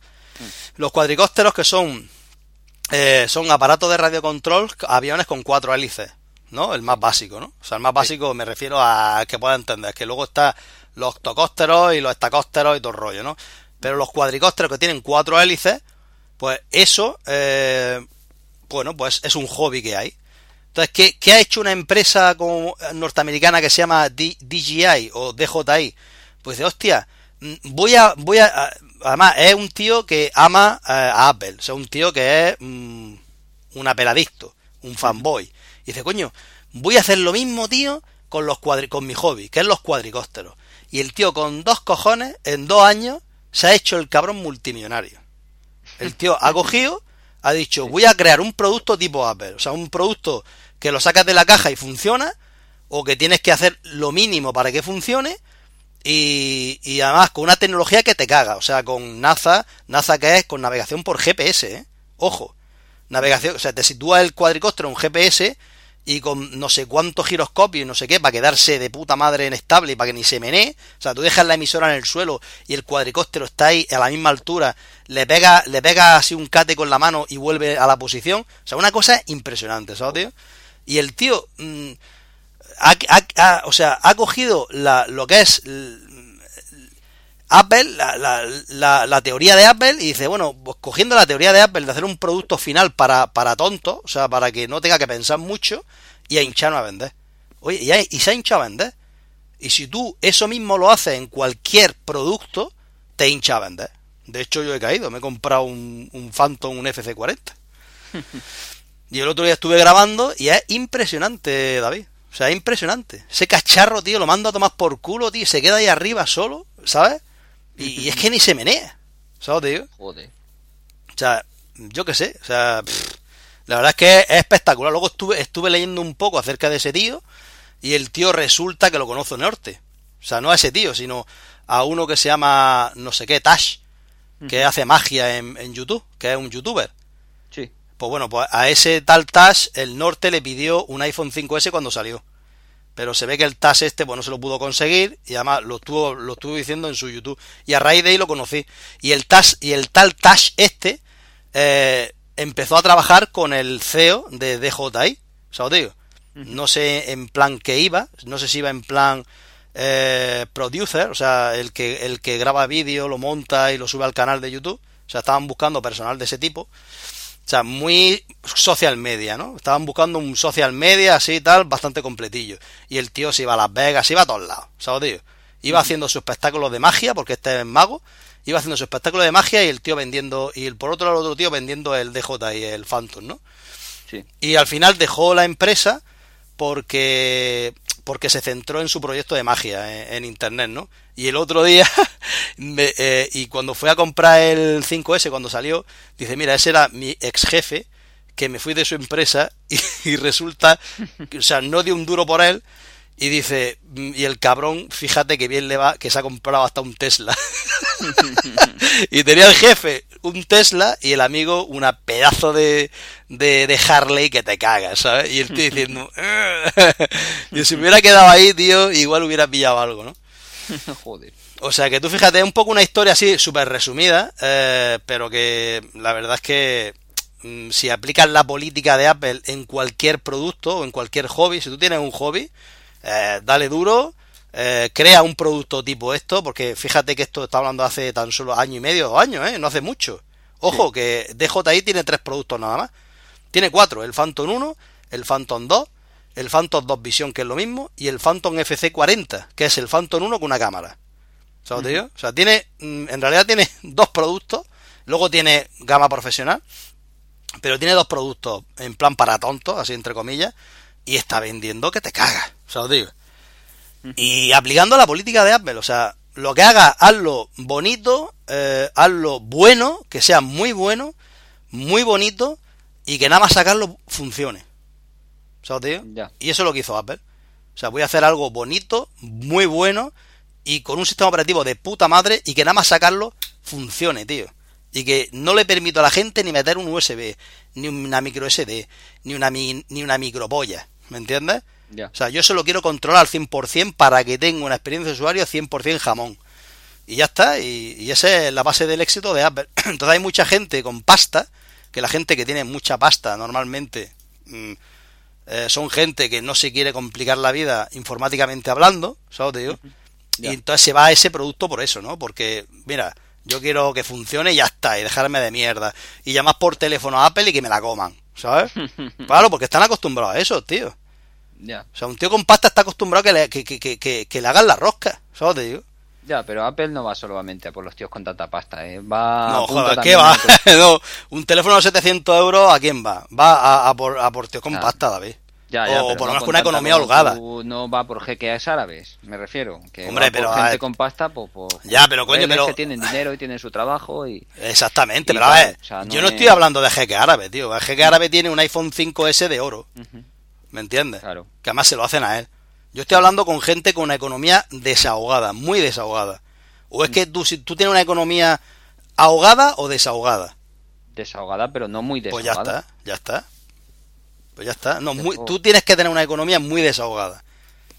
Los cuadricópteros que son eh, son aparatos de radiocontrol, aviones con cuatro hélices, ¿no? El más básico, ¿no? O sea, el más básico me refiero a que pueda entender, que luego está los octocósteros y los estacósteros y todo el rollo, ¿no? Pero los cuadricósteros que tienen cuatro hélices, Pues eso, eh, bueno, pues es un hobby que hay. Entonces, ¿qué, ha hecho una empresa como norteamericana que se llama DJI o DJI? Pues de hostia, mm, voy a, voy a, además es un tío que ama eh, a Apple, o sea, un tío que es mm, un apeladicto, un fanboy. Y dice, coño, voy a hacer lo mismo, tío, con los cuadri con mi hobby, que es los cuadricópteros. Y el tío con dos cojones, en dos años, se ha hecho el cabrón multimillonario. El tío ha cogido, ha dicho, voy a crear un producto tipo Apple. O sea, un producto que lo sacas de la caja y funciona, o que tienes que hacer lo mínimo para que funcione, y, y además con una tecnología que te caga. O sea, con NASA, NASA que es con navegación por GPS, ¿eh? Ojo. Navegación, o sea, te sitúa el cuadricóptero en GPS y con no sé cuántos giroscopios y no sé qué, para quedarse de puta madre en estable y para que ni se menee. O sea, tú dejas la emisora en el suelo y el cuadricóptero está ahí a la misma altura, le pega, le pega así un cate con la mano y vuelve a la posición. O sea, una cosa impresionante, ¿sabes, tío? Y el tío, mm, ha, o sea, ha cogido la, lo que es Apple, la, la, la, teoría de Apple, y dice, bueno, pues cogiendo la teoría de Apple de hacer un producto final para, para tontos, o sea, para que no tenga que pensar mucho, y a hincharnos a vender. Oye, y, y se ha hinchado a vender. Y si tú eso mismo lo haces en cualquier producto, te hincha a vender. De hecho, yo he caído, me he comprado un, un Phantom, un FC40. <laughs> y el otro día estuve grabando y es impresionante, David. O sea, es impresionante. Ese cacharro, tío, lo mando a tomar por culo, tío, se queda ahí arriba solo, ¿sabes? Y, es <laughs> que ni se menea. ¿Sabes, tío? Joder. O sea, yo qué sé. O sea, la verdad es que es espectacular. Luego estuve, estuve leyendo un poco acerca de ese tío. Y el tío resulta que lo conoce Norte. O sea, no a ese tío, sino a uno que se llama no sé qué, Tash, que hace magia en, en, YouTube, que es un youtuber. Sí. Pues bueno, pues a ese tal Tash el norte le pidió un iPhone 5S cuando salió pero se ve que el TAS este pues no se lo pudo conseguir y además lo estuvo, lo estuvo diciendo en su YouTube. Y a raíz de ahí lo conocí. Y el TAS y el tal TAS este eh, empezó a trabajar con el CEO de DJI, ¿sabes digo? No sé en plan que iba, no sé si iba en plan eh, producer, o sea, el que, el que graba vídeo, lo monta y lo sube al canal de YouTube, o sea, estaban buscando personal de ese tipo o sea, muy social media, ¿no? Estaban buscando un social media así y tal, bastante completillo. Y el tío se iba a Las Vegas, se iba a todos lados, ¿sabes, tío? Iba haciendo su espectáculo de magia, porque este es mago, iba haciendo su espectáculo de magia y el tío vendiendo, y el, por otro lado el otro tío vendiendo el DJ y el Phantom, ¿no? Sí. Y al final dejó la empresa porque porque se centró en su proyecto de magia en, internet, ¿no? Y el otro día, <laughs> eh, y cuando fue a comprar el 5S, cuando salió, dice, mira, ese era mi ex jefe, que me fui de su empresa <laughs> y, resulta, o sea, no dio un duro por él, y dice, y el cabrón, fíjate que bien le va, que se ha comprado hasta un Tesla. <laughs> <laughs> y tenía el jefe un Tesla y el amigo una pedazo de, de, Harley que te cagas, ¿sabes? Y el tío diciendo, <laughs> y si me hubiera quedado ahí, tío, igual hubiera pillado algo, ¿no? <laughs> Joder. O sea que tú fíjate, es un poco una historia así súper resumida, eh, pero que la verdad es que mm, si aplicas la política de Apple en cualquier producto o en cualquier hobby, si tú tienes un hobby, eh, dale duro, eh, crea un producto tipo esto, porque fíjate que esto está hablando hace tan solo año y medio, dos años, ¿eh? no hace mucho. Ojo, que DJI tiene tres productos nada más. Tiene cuatro, el Phantom 1, el Phantom 2, el Phantom 2 Vision, que es lo mismo, y el Phantom FC40, que es el Phantom 1 con una cámara. ¿Sabes, O sea, tiene, mm, en realidad tiene <laughs> dos productos, luego tiene gama profesional, pero tiene dos productos en plan para tontos, así entre comillas, y está vendiendo que te cagas, ¿sabes, digo? Y aplicando la política de Apple, o sea, lo que haga, hazlo bonito, eh, hazlo bueno, que sea muy bueno, muy bonito, y que nada más sacarlo funcione. ¿Sabes, tío? Y eso es lo que hizo Apple. O sea, voy a hacer algo bonito, muy bueno, y con un sistema operativo de puta madre, y que nada más sacarlo funcione, tío. Y que no le permito a la gente ni meter un USB, ni una micro SD, ni una, ni una micropolla. ¿Me entiendes? O sea, yo solo quiero controlar al 100% para que tenga una experiencia de usuario 100% jamón. Y ya está, y, esa es la base del éxito de Apple. <clears throat> Entonces hay mucha gente con pasta, que la gente que tiene mucha pasta normalmente mm, eh, son gente que no se quiere complicar la vida informáticamente hablando, ¿sabes? Te digo? Y entonces se va a ese producto por eso, ¿no? Porque, mira, Yo quiero que funcione y ya está, y dejarme de mierda. Y llamas por teléfono a Apple y que me la coman, ¿sabes? <laughs> claro, porque están acostumbrados a eso, tío. Ya. O sea, un tío con pasta está acostumbrado a que le, que, que, que, que le hagan la rosca, ¿sabes? Te digo. Ya, pero Apple no va solamente a por los tíos con tanta pasta, ¿eh? Va No, joder, ¿qué va? <laughs> no, un teléfono de 700 euros, ¿a quién va? Va a, a por, a por tíos con Ya. pasta, David. Ya, ya, o por lo menos con una economía holgada. No va por jeques árabes, me refiero. Que Hombre, va por pero, a gente ver. con pasta, pues, pues, Ya, pero, coño, pero- que tienen dinero y tienen su trabajo y... Exactamente, Y pero a ver, o sea, no yo no es- estoy hablando de jeque árabe, tío. El jeque árabe tiene un iPhone 5S de oro, Ujú, ¿me entiendes? Claro. Que además se lo hacen a él. Yo estoy hablando con gente con una economía desahogada, muy desahogada. O es que tú, si tú tienes una economía ahogada o desahogada. Desahogada, pero no muy Pues ya desahogada. está, ya está. Pues ya está. No, muy- tú tienes que tener una economía muy desahogada.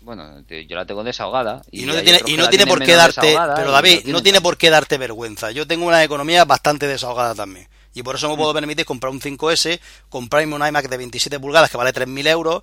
Bueno, yo la tengo desahogada. Y no, tiene, y no tiene por qué darte, desahogada pero David, no tiene por qué darte vergüenza. Yo tengo una economía bastante desahogada también. Y por eso me Mm. puedo permitir comprar un 5S, comprarme un iMac de 27 pulgadas que vale 3.000 euros.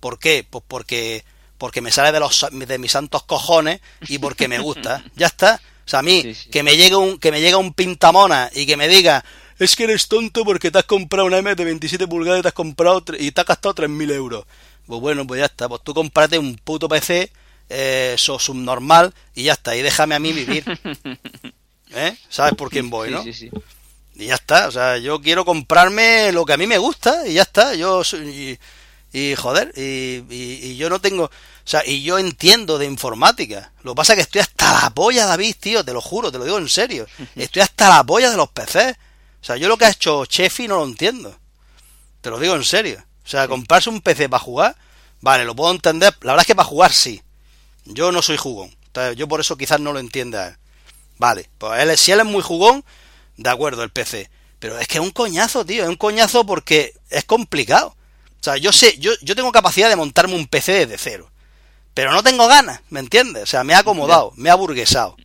¿Por qué? Pues porque, porque me sale de, los, de mis santos cojones y porque me gusta. <laughs> ya está. O sea, a mí, Sí, sí. que me llegue un, que me llegue un pintamona y que me diga, es que eres tonto porque te has comprado una iMac de 27 pulgadas y te has comprado y te has gastado 3.000 euros. Pues bueno, pues ya está. Pues tú cómprate un puto PC eh, eso subnormal y ya está. Y déjame a mí vivir. <laughs> ¿Eh? ¿Sabes por quién voy, Sí, no? sí, sí. Y ya está. O sea, yo quiero comprarme lo que a mí me gusta y ya está. Yo soy... Y, y, joder, y, y- y yo no tengo... O sea, y yo entiendo de informática. Lo que pasa es que estoy hasta la polla, David, tío, te lo juro, te lo digo en serio. <laughs> Estoy hasta la polla de los PCs. O sea, yo lo que ha hecho Chefi no lo entiendo. Te lo digo en serio. O sea, comprarse un PC para jugar, vale, lo puedo entender. La verdad es que para jugar sí. Yo no soy jugón. Yo por eso quizás no lo entienda. Vale, pues él, si él es muy jugón, de acuerdo, el PC. Pero es que es un coñazo, tío. Es un coñazo porque es complicado. O sea, yo sé, yo, yo tengo capacidad de montarme un PC desde cero. Pero no tengo ganas, ¿me entiendes? O sea, me ha acomodado, me ha burguesado.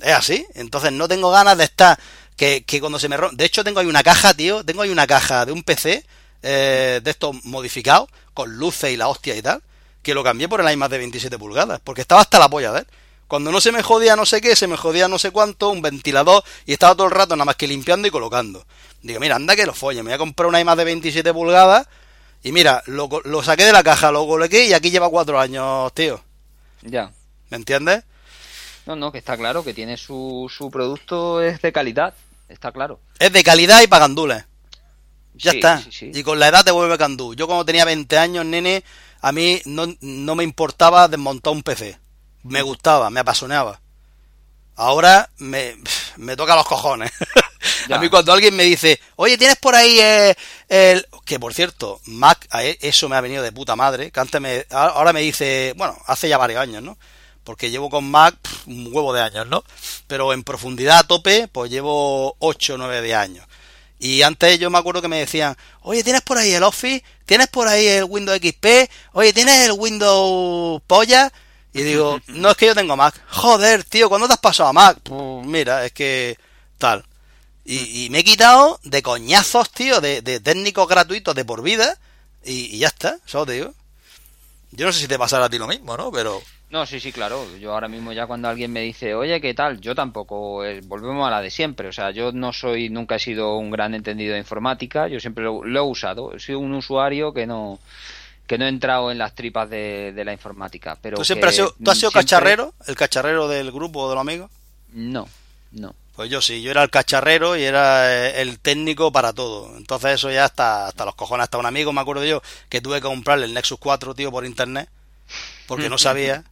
Es así. Entonces no tengo ganas de estar. Que, que cuando se me rompe. De hecho, tengo ahí una caja, tío. Tengo ahí una caja de un PC eh, de estos modificados, con luces y la hostia y tal. Que lo cambié por el iMac de 27 pulgadas. Porque estaba hasta la polla de él. Cuando no se me jodía no sé qué, se me jodía no sé cuánto, un ventilador, y estaba todo el rato nada más que limpiando y colocando. Digo, mira, anda que lo folle, me voy a comprar una iMac de 27 pulgadas, y mira, lo, saqué de la caja, lo coloqué y aquí lleva cuatro años, tío. Ya. ¿Me entiendes? No, no, que está claro que tiene su, su producto es de calidad. Está claro. Es de calidad y pagandules. Ya Sí, está. sí, sí. Y con la edad te vuelve candú. Yo cuando tenía 20 años, nene, a mí no, no me importaba desmontar un PC. Me gustaba, me apasionaba. Ahora me, me toca los cojones. <laughs> Ya. a mí cuando alguien me dice, oye, ¿tienes por ahí eh, el... Que por cierto, Mac, a e- eso me ha venido de puta madre. Que antes me... Ahora me dice, bueno, hace ya varios años, ¿no? Porque llevo con Mac un huevo de años, ¿no? Pero en profundidad a tope, pues llevo 8 o 9 de años. Y antes yo me acuerdo que me decían, oye, ¿tienes por ahí el Office? ¿Tienes por ahí el Windows XP? Oye, ¿tienes el Windows Polla? Y digo, no es que yo tengo Mac. Joder, tío, ¿cuándo te has pasado a Mac? Pues mira, es que tal. Y, y me he quitado de coñazos, tío, de, de técnicos gratuitos de por vida. Y, ya está, eso te digo. Yo no sé si te pasará a ti lo mismo, ¿no? Pero... No, sí, sí, claro. Yo ahora mismo ya cuando alguien me dice, oye, ¿qué tal? Yo tampoco, eh, volvemos a la de siempre. O sea, yo no soy, nunca he sido un gran entendido de informática. Yo siempre lo, lo he usado. He sido un usuario que no, que no he entrado en las tripas de, de la informática. Pero ¿Tú siempre que, has sido, ¿tú has sido siempre- cacharrero? ¿El cacharrero del grupo o de los amigos? No, no. Pues yo sí, yo era el cacharrero y era eh, el técnico para todo. Entonces eso ya hasta, hasta los cojones. Hasta un amigo, me acuerdo yo, que tuve que comprarle el Nexus 4, tío, por internet, porque no <laughs> sabía.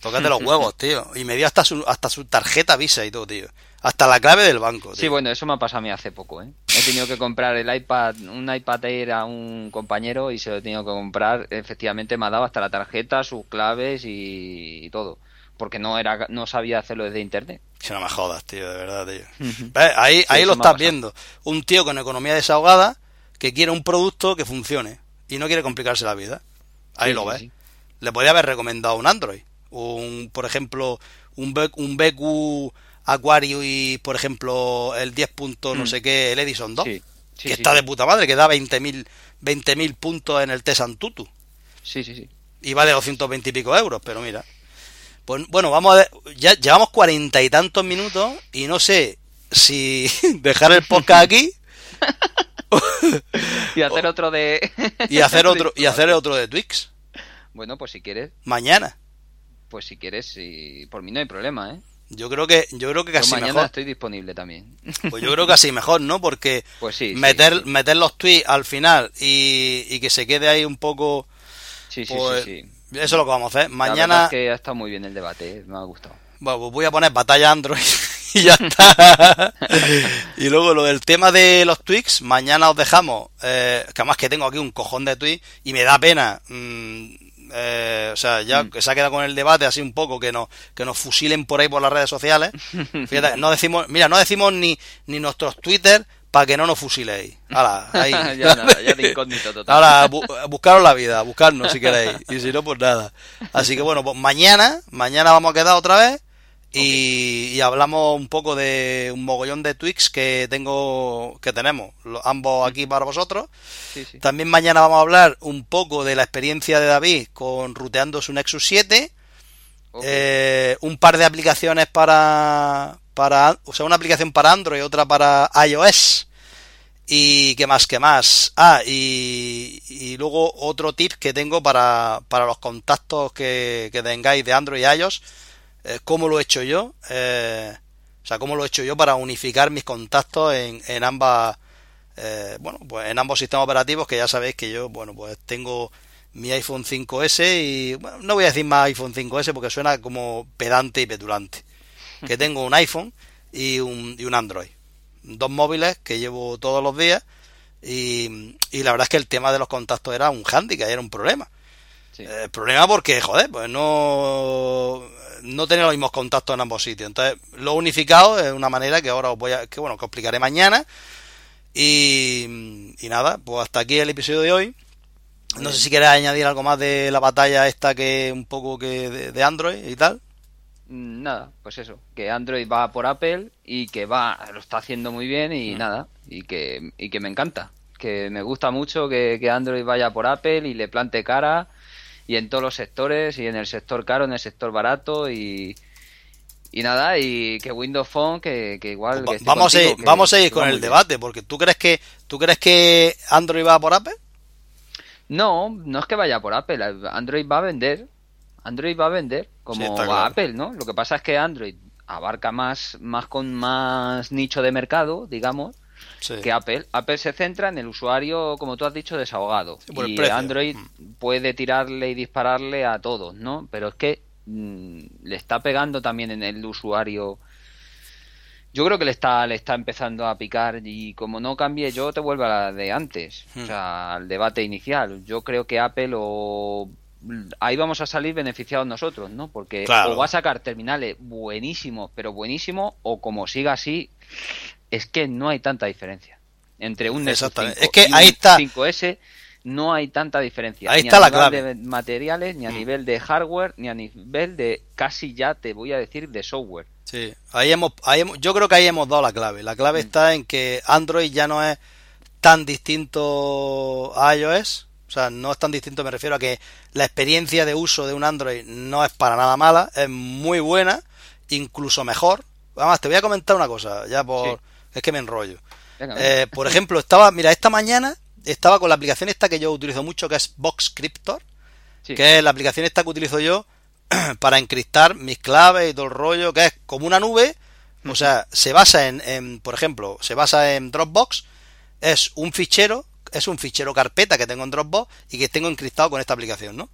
Tócate los huevos, tío. Y me dio hasta su, hasta su tarjeta Visa y todo, tío. Hasta la clave del banco, tío. Sí, bueno, eso me ha pasado a mí hace poco, ¿eh? He tenido que comprar el iPad, un iPad Air a un compañero y se lo he tenido que comprar. Efectivamente, me ha dado hasta la tarjeta, sus claves y, y todo. Porque no era no sabía hacerlo desde internet. Que no me jodas, tío, de verdad, tío. Ahí, Sí, ahí lo estás viendo. Un tío con economía desahogada que quiere un producto que funcione y no quiere complicarse la vida. Ahí Sí, lo ves. sí. Le podría haber recomendado un Android. Un, por ejemplo, un, B- un BQ Aquario y, por ejemplo, el 10 puntos, no Mm. sé qué, el Edison 2. Sí, sí, que sí, está de puta madre, que da 20.000 20.000 puntos en el Test Antutu. Sí, sí, sí. Y vale 220 y pico euros, pero mira. Pues bueno, vamos a ver, ya llevamos cuarenta y tantos minutos y no sé si <laughs> dejar el podcast aquí <laughs> y hacer otro de <laughs> y hacer otro y hacer otro de Twix. Bueno, pues si quieres. Mañana. Pues si quieres, si... por mí no hay problema, ¿eh? Yo creo que yo creo que casi mañana mejor. estoy disponible también. <laughs> Pues yo creo que así mejor, ¿no? Porque pues sí, meter sí, sí. meter los tweets al final y, y que se quede ahí un poco Sí, sí, pues, sí, sí. Eso es lo que vamos a hacer. La Mañana verdad es que ha estado muy bien el debate, ¿eh? me ha gustado. Bueno, pues voy a poner batalla Android <laughs> y ya está. <laughs> y luego lo del tema de los tweaks, mañana os dejamos, eh, que además que tengo aquí un cojón de tweets y me da pena. mm, eh, o sea, ya Mm. que se ha quedado con el debate así un poco, que nos, que nos fusilen por ahí por las redes sociales. <laughs> Fíjate, no decimos, mira, no decimos ni, ni nuestros Twitter para que no nos fusiléis. Hala, ahí. <laughs> ya nada, ya de incógnito total. Ahora, bu- buscaros la vida, buscarnos si queréis. Y si no, pues nada. Así que bueno, pues mañana, mañana vamos a quedar otra vez. Y, y hablamos un poco de un mogollón de tweaks que tengo, que tenemos, lo- ambos aquí para vosotros. Sí, sí. También mañana vamos a hablar un poco de la experiencia de David con ruteando su Nexus 7. Ok. Eh, un par de aplicaciones para, para, o sea, una aplicación para Android, otra para iOS. Y qué más, qué más. Ah, y, y luego otro tip que tengo para, para los contactos que, que tengáis de Android y iOS. Eh, cómo lo he hecho yo. eh, o sea, cómo lo he hecho yo para unificar mis contactos en, en ambas, eh, bueno, pues en ambos sistemas operativos que ya sabéis que yo, bueno, pues tengo mi iPhone 5S y bueno, no voy a decir más iPhone 5S porque suena como pedante y petulante. Que tengo un iPhone y un, y un Android. Dos móviles que llevo todos los días y, y la verdad es que el tema de los contactos era un handicap, era un problema. Sí. Eh, problema porque, joder, pues no, no tenía los mismos contactos en ambos sitios. Entonces, lo unificado es una manera que ahora os voy a, que bueno, que os explicaré mañana. Y, y nada, pues hasta aquí el episodio de hoy. No sé si quieres añadir algo más de la batalla esta que un poco que de, de Android y tal. Mm, Nada, pues eso, que Android va por Apple y que va, lo está haciendo muy bien y Mm. nada, y que, y que me encanta, que me gusta mucho que, que Android vaya por Apple y le plante cara y en todos los sectores y en el sector caro, en el sector barato y, y nada, y que Windows Phone que, que igual... que vamos, a ir, que- vamos a ir con el debate, porque tú crees que tú crees que Android va por Apple. No, no es que vaya por Apple. Android va a vender. Android va a vender como Sí, está va claro. Apple, ¿no? Lo que pasa es que Android abarca más, más con más nicho de mercado, digamos, Sí. que Apple. Apple se centra en el usuario, como tú has dicho, desahogado. Por y. Android Mm. puede tirarle y dispararle a todos, ¿no? Pero es que mm, le está pegando también en el usuario. Yo creo que le está, le está empezando a picar y como no cambie yo te vuelvo a la de antes, Hmm. o sea, al debate inicial. Yo creo que Apple o ahí vamos a salir beneficiados nosotros, ¿no? Porque Claro. o va a sacar terminales buenísimos, pero buenísimos, o como siga así, es que no hay tanta diferencia entre un Nexus Exactamente. 5 Es que y ahí un está. 5S no hay tanta diferencia. Ahí ni está a la nivel clave. de materiales, ni a Mm. nivel de hardware, ni a nivel de casi ya te voy a decir de software. Sí, ahí hemos, ahí hemos- yo creo que ahí hemos dado la clave. La clave Mm. está en que Android ya no es tan distinto a iOS. O sea, no es tan distinto, me refiero a que la experiencia de uso de un Android no es para nada mala, es muy buena, incluso mejor. Además, te voy a comentar una cosa, ya por... Sí. Es que me enrollo. Eh, por ejemplo, estaba, mira, esta mañana estaba con la aplicación esta que yo utilizo mucho, que es Boxcryptor, Sí. que es la aplicación esta que utilizo yo <clears throat> para encriptar mis claves y todo el rollo, que es como una nube, o sea, se basa en, en, por ejemplo, se basa en Dropbox, es un fichero, es un fichero carpeta que tengo en Dropbox y que tengo encriptado con esta aplicación, ¿no?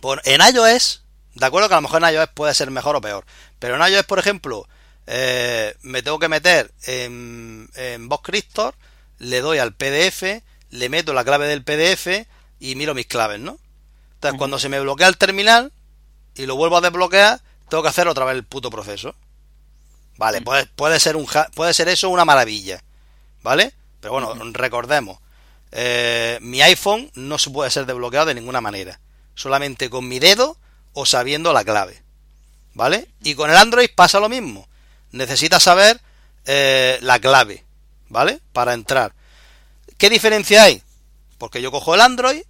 Por, en iOS, de acuerdo que a lo mejor en iOS puede ser mejor o peor, pero en iOS, por ejemplo, eh, me tengo que meter en, en Boxcryptor, le doy al PDF, le meto la clave del PDF y miro mis claves, ¿no? Entonces, cuando se me bloquea el terminal y lo vuelvo a desbloquear, tengo que hacer otra vez el puto proceso. Vale, puede, puede ser un puede ser eso una maravilla, ¿vale? Pero bueno, recordemos, eh, mi iPhone no se puede ser desbloqueado de ninguna manera, solamente con mi dedo o sabiendo la clave, ¿vale? Y con el Android pasa lo mismo, necesitas saber eh, la clave, ¿vale? Para entrar. ¿Qué diferencia hay? Porque yo cojo el Android,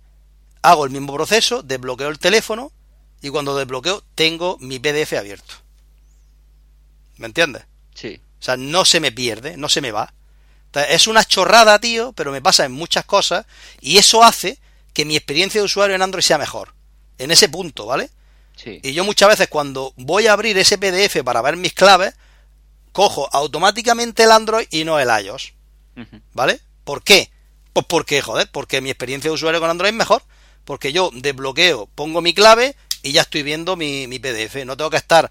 hago el mismo proceso, desbloqueo el teléfono y cuando desbloqueo tengo mi PDF abierto. ¿Me entiendes? Sí. O sea, no se me pierde, no se me va. es una chorrada, tío, pero me pasa en muchas cosas y eso hace que mi experiencia de usuario en Android sea mejor. En ese punto, ¿vale? Sí. Y yo muchas veces cuando voy a abrir ese PDF para ver mis claves, cojo automáticamente el Android y no el iOS. ¿Vale? ¿Por qué? Pues porque, joder, porque mi experiencia de usuario con Android es mejor. Porque yo desbloqueo, pongo mi clave y ya estoy viendo mi, mi PDF. No tengo que estar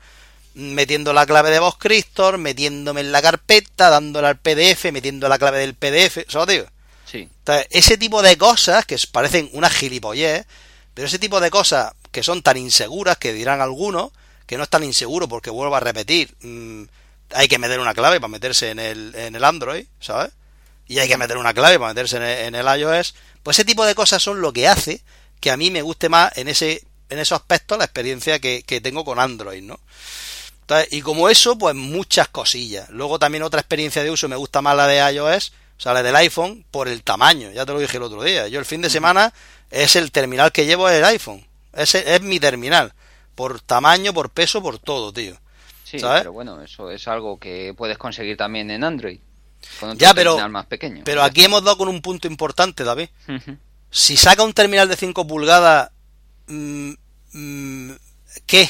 metiendo la clave de VosCrystor, metiéndome en la carpeta, dándole al PDF, metiendo la clave del PDF, ¿sabes digo? Sí. Entonces, ese tipo de cosas que parecen una gilipollez, pero ese tipo de cosas que son tan inseguras que dirán algunos, que no es tan inseguro porque vuelvo a repetir, mm, hay que meter una clave para meterse en el, en el Android, ¿sabes? Y hay que meter una clave para meterse en el, iOS. Pues ese tipo de cosas son lo que hace que a mí me guste más en ese en esos aspectos la experiencia que, que tengo con Android, ¿no? y como eso, pues muchas cosillas. Luego también otra experiencia de uso me gusta más la de iOS, o sea, la del iPhone, por el tamaño. Ya te lo dije el otro día. Yo el fin de semana es el terminal que llevo el iPhone. Ese es mi terminal. Por tamaño, por peso, por todo, tío. Sí, pero bueno, eso es algo que puedes conseguir también en Android. Con ya, pero, más pequeño. Pero aquí hemos dado con un punto importante, David. Si saca un terminal de 5 pulgadas, mm, mm, ¿qué?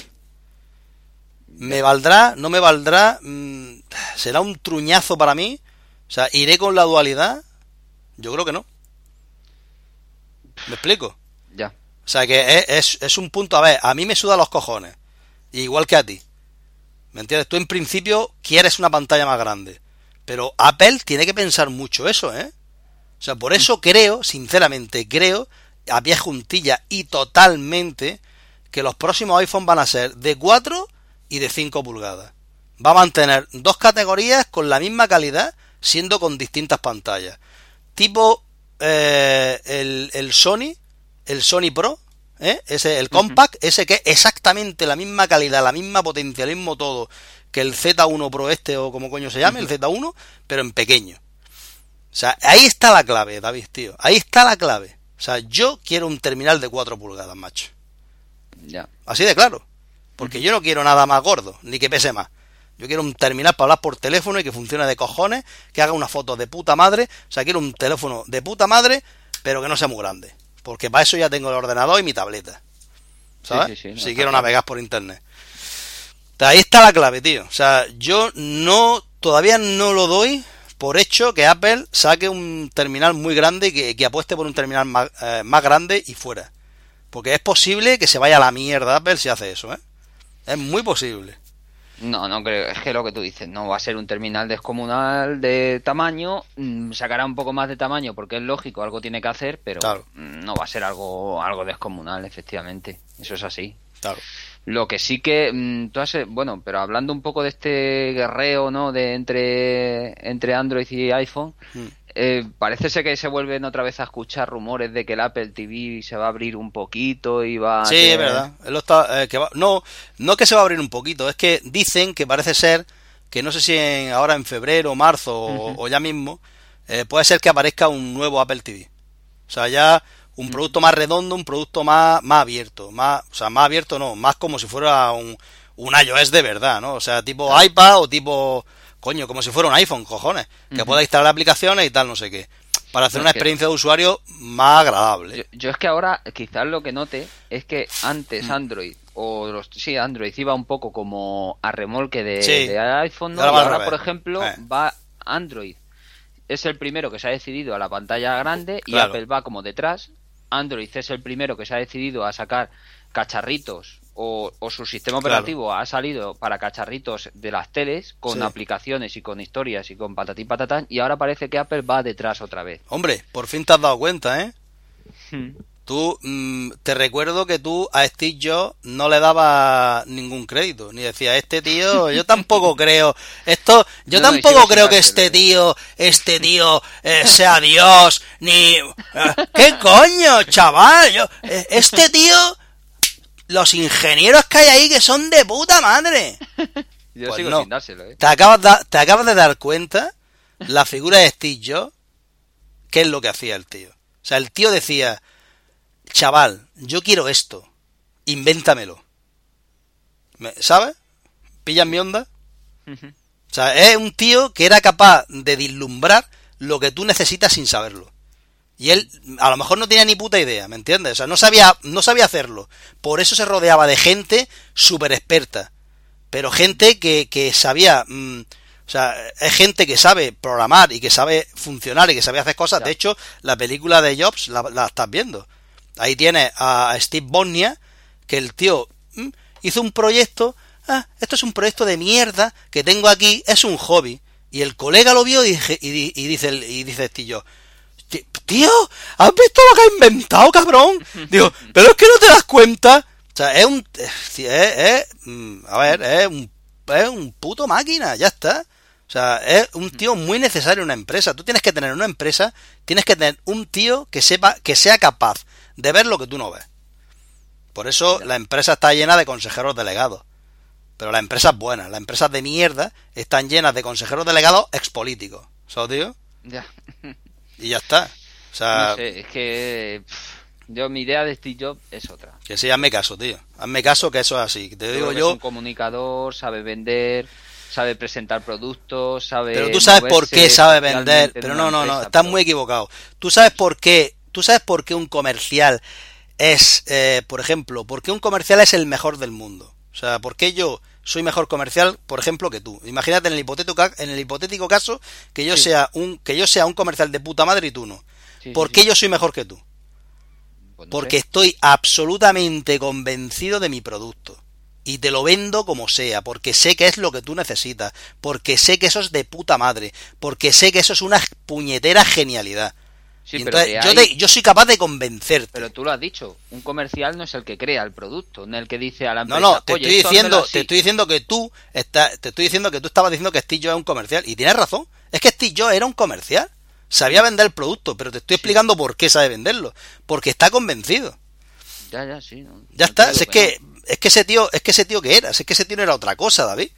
¿Me valdrá? ¿No me valdrá? Mm, ¿Será un truñazo para mí? O sea, ¿iré con la dualidad? Yo creo que no. ¿Me explico? Ya. O sea, que es, es, un punto, a ver, a mí me suda los cojones. Igual que a ti. ¿Me entiendes? Tú en principio quieres una pantalla más grande. Pero Apple tiene que pensar mucho eso, ¿eh? O sea, por eso creo, sinceramente, creo, a pie juntilla y totalmente, que los próximos iPhones van a ser de 4 y de 5 pulgadas. Va a mantener dos categorías con la misma calidad, siendo con distintas pantallas. Tipo eh, el, Sony, el Sony Pro, ¿eh? ese, el Compact, ese que es exactamente la misma calidad, la misma potencia, el mismo todo que el Z1 Pro este o como coño se llame, el Z1, pero en pequeño. O sea, ahí está la clave, David, tío. Ahí está la clave. O sea, yo quiero un terminal de 4 pulgadas, macho. Ya. Así de claro. Porque yo no quiero nada más gordo, ni que pese más. Yo quiero un terminal para hablar por teléfono y que funcione de cojones, que haga una foto de puta madre. O sea, quiero un teléfono de puta madre, pero que no sea muy grande. Porque para eso ya tengo el ordenador y mi tableta. ¿Sabes? si quiero navegar por internet. Ahí está la clave, tío. O sea, yo no, todavía no lo doy por hecho que Apple saque un terminal muy grande y que, apueste por un terminal más, eh, más grande y fuera. Porque es posible que se vaya a la mierda Apple si hace eso, ¿eh? Es muy posible. No, no creo. Es que lo que tú dices, no va a ser un terminal descomunal de tamaño. Mm, sacará un poco más de tamaño porque es lógico, algo tiene que hacer, pero no va a ser algo, algo descomunal, efectivamente. Eso es así. Claro. Lo que sí que mm, tú has, bueno, pero hablando un poco de este guerreo, ¿no? De entre entre Android y iPhone, mm. Eh, parece ser que se vuelven otra vez a escuchar rumores de que el Apple TV se va a abrir un poquito y va. Sí, es verdad. Eh, que no, no que se va a abrir un poquito, es que dicen que parece ser que no sé si ahora en febrero, marzo o, ya mismo eh, puede ser que aparezca un nuevo Apple TV. O sea, ya un producto más redondo, un producto más, más abierto, más, o sea, más abierto no, más como si fuera un, un iOS de verdad, ¿no? O sea, tipo iPad o tipo coño, como si fuera un iPhone, cojones, que pueda instalar aplicaciones y tal, no sé qué, para hacer una experiencia de usuario más agradable. Yo, es que ahora quizás lo que note es que antes mm. Android o los, sí, Android iba un poco como a remolque de, iPhone, ¿no? ahora, por ejemplo, eh. va Android es el primero que se ha decidido a la pantalla grande y Apple va como detrás. Android es el primero que se ha decidido a sacar cacharritos o, su sistema operativo ha salido para cacharritos de las teles con aplicaciones y con historias y con patatín patatán y ahora parece que Apple va detrás otra vez. Hombre, por fin te has dado cuenta, ¿eh? Hmm. Tú, mm, te recuerdo que tú a Steve Jobs no le dabas ningún crédito, ni decía, este tío, yo <laughs> tampoco creo, esto, yo tampoco creo que este tío, este tío eh, sea Dios, ni... Eh, ¿Qué coño, chaval? Yo, eh, este tío los ingenieros que hay ahí que son de puta madre. <laughs> Yo pues sigo sin dárselo, ¿eh? ¿Te acabas, te acabas de dar cuenta la figura de Steve Jobs, qué es lo que hacía el tío. O sea, el tío decía, chaval, yo quiero esto, invéntamelo. Me- ¿Sabes? ¿Pillas mi onda? O sea, es un tío que era capaz de vislumbrar lo que tú necesitas sin saberlo. Y él a lo mejor no tenía ni puta idea, ¿me entiendes? O sea, no sabía, no sabía hacerlo. Por eso se rodeaba de gente súper experta. Pero gente que, que sabía... mm, o sea, es gente que sabe programar y que sabe funcionar y que sabe hacer cosas. De hecho, la película de Jobs la, la estás viendo. Ahí tienes a Steve Bonnia, que el tío mm, hizo un proyecto. Ah, esto es un proyecto de mierda que tengo aquí, es un hobby. Y el colega lo vio y, y y dice, y dice Steve Jobs, "Ti- Tío, ¿has visto lo que ha inventado, cabrón? <laughs> Digo, pero es que no te das cuenta. O sea, es un. Es, es- mm, a ver, es un, es un puto máquina, ya está. O sea, es un tío muy necesario en una empresa. Tú tienes que tener una empresa, tienes que tener un tío que sepa, que sea capaz de ver lo que tú no ves. Por eso la empresa está llena de consejeros delegados. Pero las empresas buenas, las empresas de mierda, están llenas de consejeros delegados expolíticos. ¿Sabes, tío? Ya. <laughs> Y ya está. O sea, No sé, es que yo mi idea de Steve Jobs es otra. que sí, hazme caso, tío. Hazme caso que eso es así. Te digo yo, es un comunicador, sabe vender, sabe presentar productos, sabe. Pero tú sabes por qué sabe vender. en Pero no, no, no, estás pero- muy equivocado. Tú sabes por qué. Tú sabes por qué un comercial es, eh, por ejemplo, por qué un comercial es el mejor del mundo. O sea, por qué yo soy mejor comercial, por ejemplo, que tú. Imagínate en el hipotético, en el hipotético caso que yo Sí. sea un que yo sea un comercial de puta madre y tú no. Sí, ¿Por sí. qué yo soy mejor que tú? Pues no Porque sé. estoy absolutamente convencido de mi producto. Y te lo vendo como sea, porque sé que es lo que tú necesitas, porque sé que eso es de puta madre, porque sé que eso es una puñetera genialidad. Sí, pero yo, te- soy capaz de convencerte. Pero tú lo has dicho, un comercial no es el que crea el producto, no el que dice a la no, empresa. no, te "Oye, estoy esto diciendo, házmelo así". te estoy diciendo que tú está, te estoy diciendo que tú estabas diciendo que Steve Jobs es un comercial y tienes razón. Es que Steve Jobs era un comercial, sabía vender el producto, pero te estoy explicando por qué sabe venderlo, porque está convencido. Ya, ya, sí. no- Ya no está, te digo es que, es que ese tío, es que ese tío que era, es que ese tío no era otra cosa, David.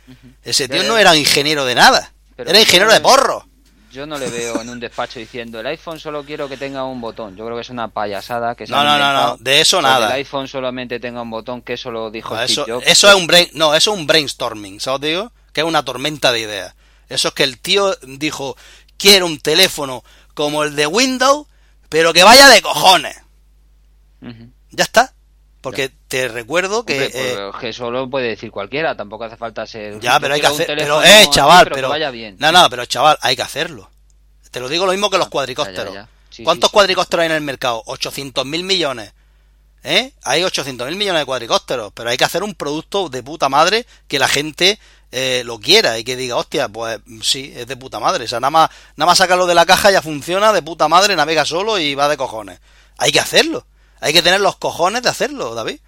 Ese tío ya, no era ingeniero de nada, Pero era ingeniero no de porro. Yo no le veo en un despacho diciendo el iPhone solo quiero que tenga un botón. Yo creo que es una payasada que se No, no, no, no, de eso que nada. El iPhone solamente tenga un botón, que eso lo dijo No, Steve eso, Jobs. eso es un brain, no, eso es un brainstorming, ¿sabes? Digo que es una tormenta de ideas. Eso es que el tío dijo, quiero un teléfono como el de Windows, pero que vaya de cojones. Ya está. Porque te recuerdo que... Hombre, pues, eh, que eso lo puede decir cualquiera, tampoco hace falta ser... ya, pero hay que hacer... Pero, eh, chaval, pero, vaya bien. No, no, pero chaval, hay que hacerlo. Te lo digo lo mismo que los Ah, cuadricópteros. ya, ya, ya. Sí, ¿Cuántos sí, sí. cuadricópteros hay en el mercado? 800.000 millones. ¿Eh? Hay 800.000 millones de cuadricópteros, pero hay que hacer un producto de puta madre que la gente eh, lo quiera y que diga, hostia, pues sí, es de puta madre. O sea, nada más, nada más sacarlo de la caja ya funciona de puta madre, navega solo y va de cojones. Hay que hacerlo. Hay que tener los cojones de hacerlo, David.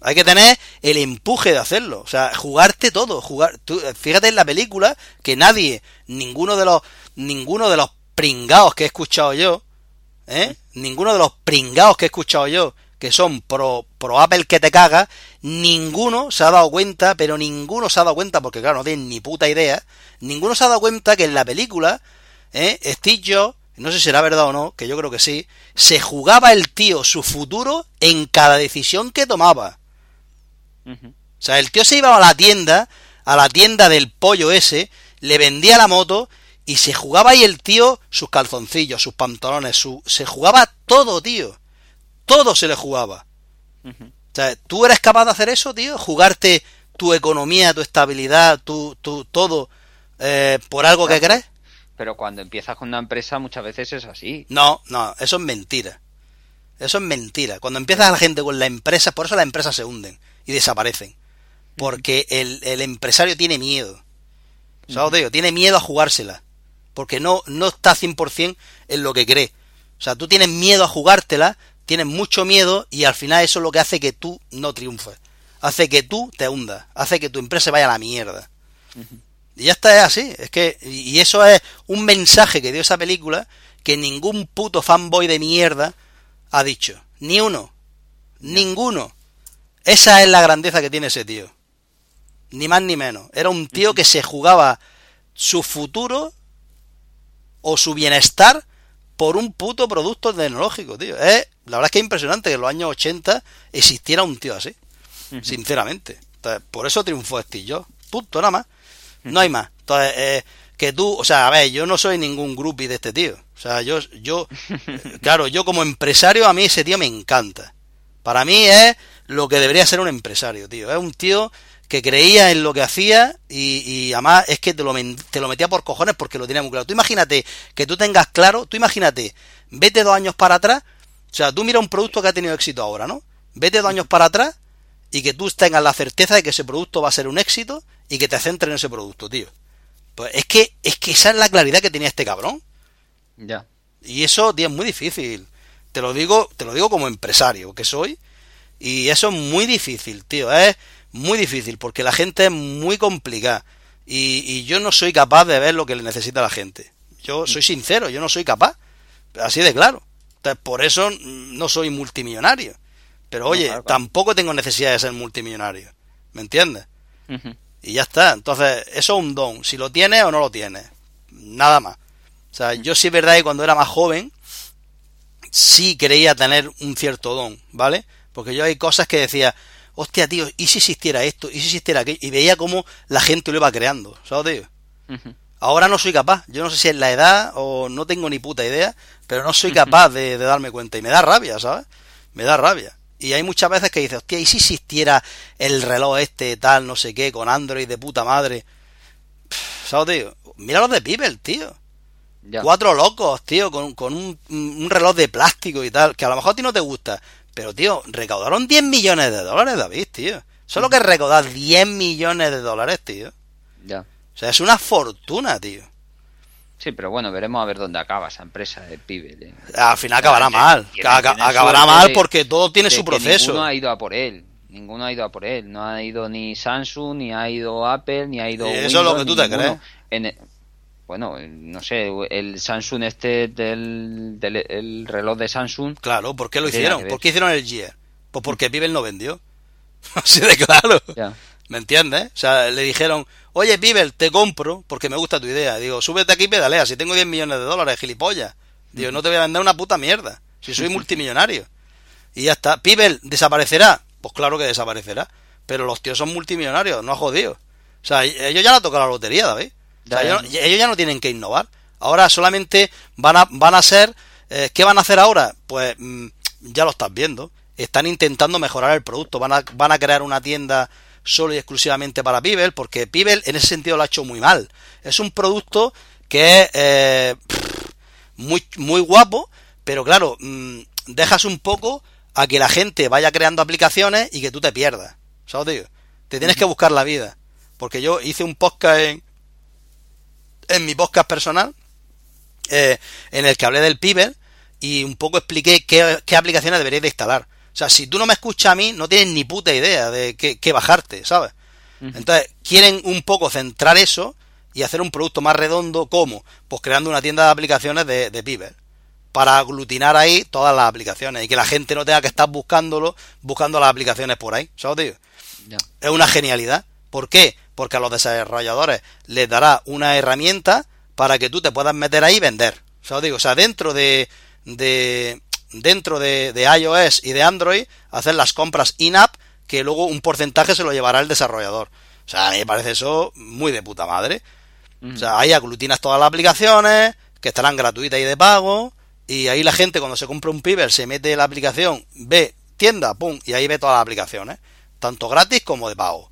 Hay que tener el empuje de hacerlo. O sea, jugarte todo. Jugar. Tú, fíjate en la película que nadie, ninguno de los, ninguno de los pringaos que he escuchado yo, ¿eh? Ninguno de los pringaos que he escuchado yo, que son pro, pro Apple que te caga, ninguno se ha dado cuenta, pero ninguno se ha dado cuenta, porque claro, no tienen ni puta idea, ninguno se ha dado cuenta que en la película, ¿eh? Steve Jobs, no sé si será verdad o no, que yo creo que sí, se jugaba el tío su futuro en cada decisión que tomaba. O sea, el tío se iba a la tienda, a la tienda del pollo ese, le vendía la moto y se jugaba ahí el tío sus calzoncillos, sus pantalones, su... se jugaba todo, tío. Todo se le jugaba. O sea, ¿tú eres capaz de hacer eso, tío? Jugarte tu economía, tu estabilidad, tu, tu todo eh, por algo que crees. Pero cuando empiezas con una empresa muchas veces es así. No, no, eso es mentira. Eso es mentira. Cuando empiezas a la gente con la empresa, por eso las empresas se hunden y desaparecen. Porque el, el empresario tiene miedo. ¿Sabes? digo? Tiene miedo a jugársela. Porque no, no está 100% en lo que cree. O sea, tú tienes miedo a jugártela, tienes mucho miedo y al final eso es lo que hace que tú no triunfes. Hace que tú te hundas. Hace que tu empresa vaya a la mierda. Y ya está, es así. Es que, y eso es un mensaje que dio esa película que ningún puto fanboy de mierda ha dicho. Ni uno. Ninguno. Esa es la grandeza que tiene ese tío. Ni más ni menos. Era un tío que se jugaba su futuro o su bienestar por un puto producto tecnológico, tío. Es, la verdad es que es impresionante que en los años 80 existiera un tío así. Sinceramente. Entonces, por eso triunfó Steve Jobs. Punto, nada más. No hay más. Entonces, eh, que tú, o sea, a ver, yo no soy ningún groupie de este tío. O sea, yo, yo, <laughs> claro, yo como empresario, a mí ese tío me encanta. Para mí es lo que debería ser un empresario, tío. Es un tío que creía en lo que hacía y, y además es que te lo, te lo metía por cojones porque lo tenía muy claro. Tú imagínate que tú tengas claro, tú imagínate, vete dos años para atrás, o sea, tú mira un producto que ha tenido éxito ahora, ¿no? Vete dos años para atrás y que tú tengas la certeza de que ese producto va a ser un éxito y que te centres en ese producto, tío. Pues es que, es que esa es la claridad que tenía este cabrón. Ya. Y eso, tío, es muy difícil. Te lo digo, te lo digo como empresario que soy. Y eso es muy difícil, tío. Es muy difícil porque la gente es muy complicada. Y, y yo no soy capaz de ver lo que le necesita la gente. Yo soy sincero, yo no soy capaz. Así de claro. Entonces, por eso no soy multimillonario. Pero oye, tampoco tengo necesidad de ser multimillonario. ¿Me entiendes? Y ya está. Entonces, eso es un don. Si lo tienes o no lo tienes. Nada más. O sea, yo sí es verdad que cuando era más joven, sí creía tener un cierto don, ¿vale? Porque yo hay cosas que decía, hostia, tío, ¿y si existiera esto? ¿Y si existiera aquello? Y veía cómo la gente lo iba creando, ¿sabes, tío? Ahora no soy capaz. Yo no sé si es la edad o no tengo ni puta idea, pero no soy capaz de, de darme cuenta. Y me da rabia, ¿sabes? Me da rabia. Y hay muchas veces que dices, hostia, ¿y si existiera el reloj este tal, no sé qué, con Android de puta madre? ¿Sabes, tío? Mira los de People, tío. Cuatro locos, tío, con, con un, un, reloj de plástico y tal, que a lo mejor a ti no te gusta. Pero, tío, recaudaron 10 millones de dólares, David, tío. Solo que recaudar 10 millones de dólares, tío. Ya. O sea, es una fortuna, tío. Sí, pero bueno, veremos a ver dónde acaba esa empresa de pibe. Al final acabará mal. acabará mal porque todo tiene su proceso. Ninguno ha ido a por él. Ninguno ha ido a por él. No ha ido ni Samsung, ni ha ido Apple, ni ha ido. eso es lo que tú te crees. En bueno, no sé, el Samsung este del, el reloj de Samsung. Claro, ¿por qué lo hicieron? ¿Por qué hicieron el Gear? Pues porque Pivel no vendió. <laughs> Así de claro. ¿Me entiendes? O sea, le dijeron, oye, Pivel, te compro porque me gusta tu idea. Digo, súbete aquí y pedalea. Si tengo 10 millones de dólares, gilipollas. Digo, no te voy a vender una puta mierda. Si soy multimillonario. Y ya está. Pivel, ¿desaparecerá? Pues claro que desaparecerá. Pero los tíos son multimillonarios, no ha jodido. O sea, ellos ya han tocado la lotería, David. ellos, ya no tienen que innovar. Ahora solamente van a, van a ser... Eh, ¿Qué van a hacer ahora? Pues mm, ya lo estás viendo. Están intentando mejorar el producto. Van a, van a crear una tienda solo y exclusivamente para Pibel, porque Pibel en ese sentido lo ha hecho muy mal. Es un producto que es eh, muy, muy guapo, pero claro, mm, dejas un poco a que la gente vaya creando aplicaciones y que tú te pierdas. ¿Sabes, digo? Te tienes que buscar la vida. Porque yo hice un podcast en, en mi podcast personal, eh, en el que hablé del Pibel y un poco expliqué qué, qué aplicaciones deberíais de instalar. O sea, si tú no me escuchas a mí, no tienes ni puta idea de qué, bajarte, ¿sabes? Entonces, quieren un poco centrar eso y hacer un producto más redondo, ¿cómo? Pues creando una tienda de aplicaciones de, de para aglutinar ahí todas las aplicaciones y que la gente no tenga que estar buscándolo, buscando las aplicaciones por ahí, ¿sabes, tío? Es una genialidad. ¿Por qué? Porque a los desarrolladores les dará una herramienta para que tú te puedas meter ahí y vender. ¿Sabes, digo? O sea, dentro de, de, dentro de, iOS y de Android hacer las compras in-app que luego un porcentaje se lo llevará el desarrollador. O sea, a mí me parece eso muy de puta madre. O sea, ahí aglutinas todas las aplicaciones que estarán gratuitas y de pago y ahí la gente cuando se compra un Piver se mete en la aplicación, ve tienda, pum, y ahí ve todas las aplicaciones, tanto gratis como de pago.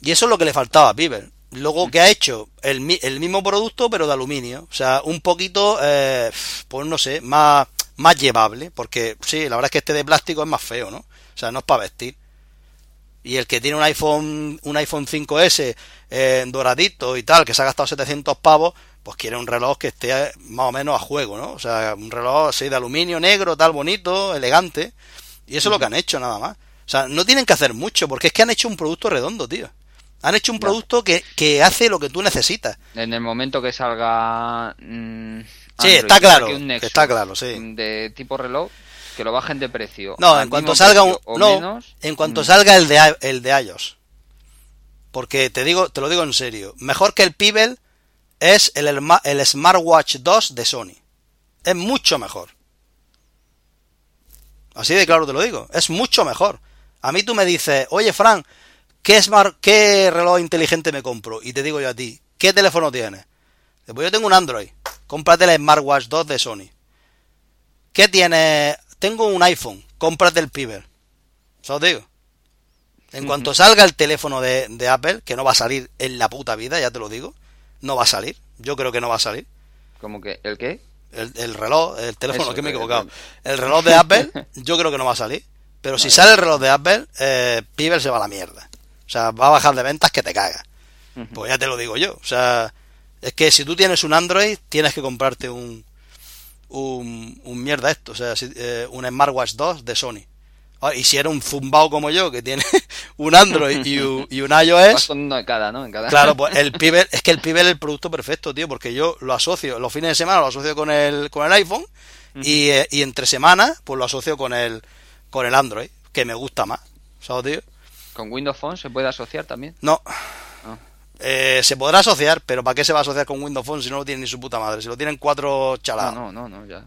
Y eso es lo que le faltaba a Piver. Luego que ha hecho el, el mismo producto pero de aluminio, o sea, un poquito, eh, pues no sé, más más llevable, porque sí, la verdad es que este de plástico es más feo, ¿no? O sea, no es para vestir. Y el que tiene un iPhone, un iPhone 5S eh, doradito y tal, que se ha gastado 700 pavos, pues quiere un reloj que esté más o menos a juego, ¿no? O sea, un reloj así de aluminio negro, tal, bonito, elegante. Y eso es lo que han hecho, nada más. O sea, no tienen que hacer mucho, porque es que han hecho un producto redondo, tío. Han hecho un producto que, que hace lo que tú necesitas. En el momento que salga... Mm, Sí, está claro. está claro, sí. De tipo reloj, que lo bajen de precio. No, en cuanto salga un, no, en cuanto mm. salga el de el de iOS. Porque te digo, te lo digo en serio, mejor que el Pebble es el, el Smartwatch 2 de Sony. Es mucho mejor. Así de claro te lo digo, es mucho mejor. A mí tú me dices, "Oye, Frank, ¿qué, smart, ¿qué reloj inteligente me compro? Y te digo yo a ti, ¿qué teléfono tienes? Pues yo tengo un Android, cómprate el Smartwatch 2 de Sony. ¿Qué tienes? Tengo un iPhone, cómprate el Piber. ¿Eso os digo? En cuanto salga el teléfono de, de, Apple, que no va a salir en la puta vida, ya te lo digo, no va a salir. Yo creo que no va a salir. ¿Cómo que? ¿El qué? El, reloj, el teléfono, que me he equivocado. El reloj de Apple, <laughs> yo creo que no va a salir. Pero si sale el reloj de Apple, eh, se va a la mierda. O sea, va a bajar de ventas que te caga. Pues ya te lo digo yo. O sea, es que si tú tienes un Android, tienes que comprarte un, un, un mierda esto. O sea, eh, un Smartwatch 2 de Sony. Ah, y si eres un zumbao como yo, que tiene <laughs> un Android y un, y un iOS. en cada, ¿no? En cada. Claro, pues <laughs> el Pibel, es que el Pibel es el producto perfecto, tío, porque yo lo asocio, los fines de semana lo asocio con el, con el iPhone y, eh, y, entre semanas, pues lo asocio con el, con el Android, que me gusta más. ¿Sabes, tío? ¿Con Windows Phone se puede asociar también? No. Eh, se podrá asociar, pero ¿para qué se va a asociar con Windows Phone si no lo tiene ni su puta madre? Si lo tienen cuatro chalados. No, no, no, ya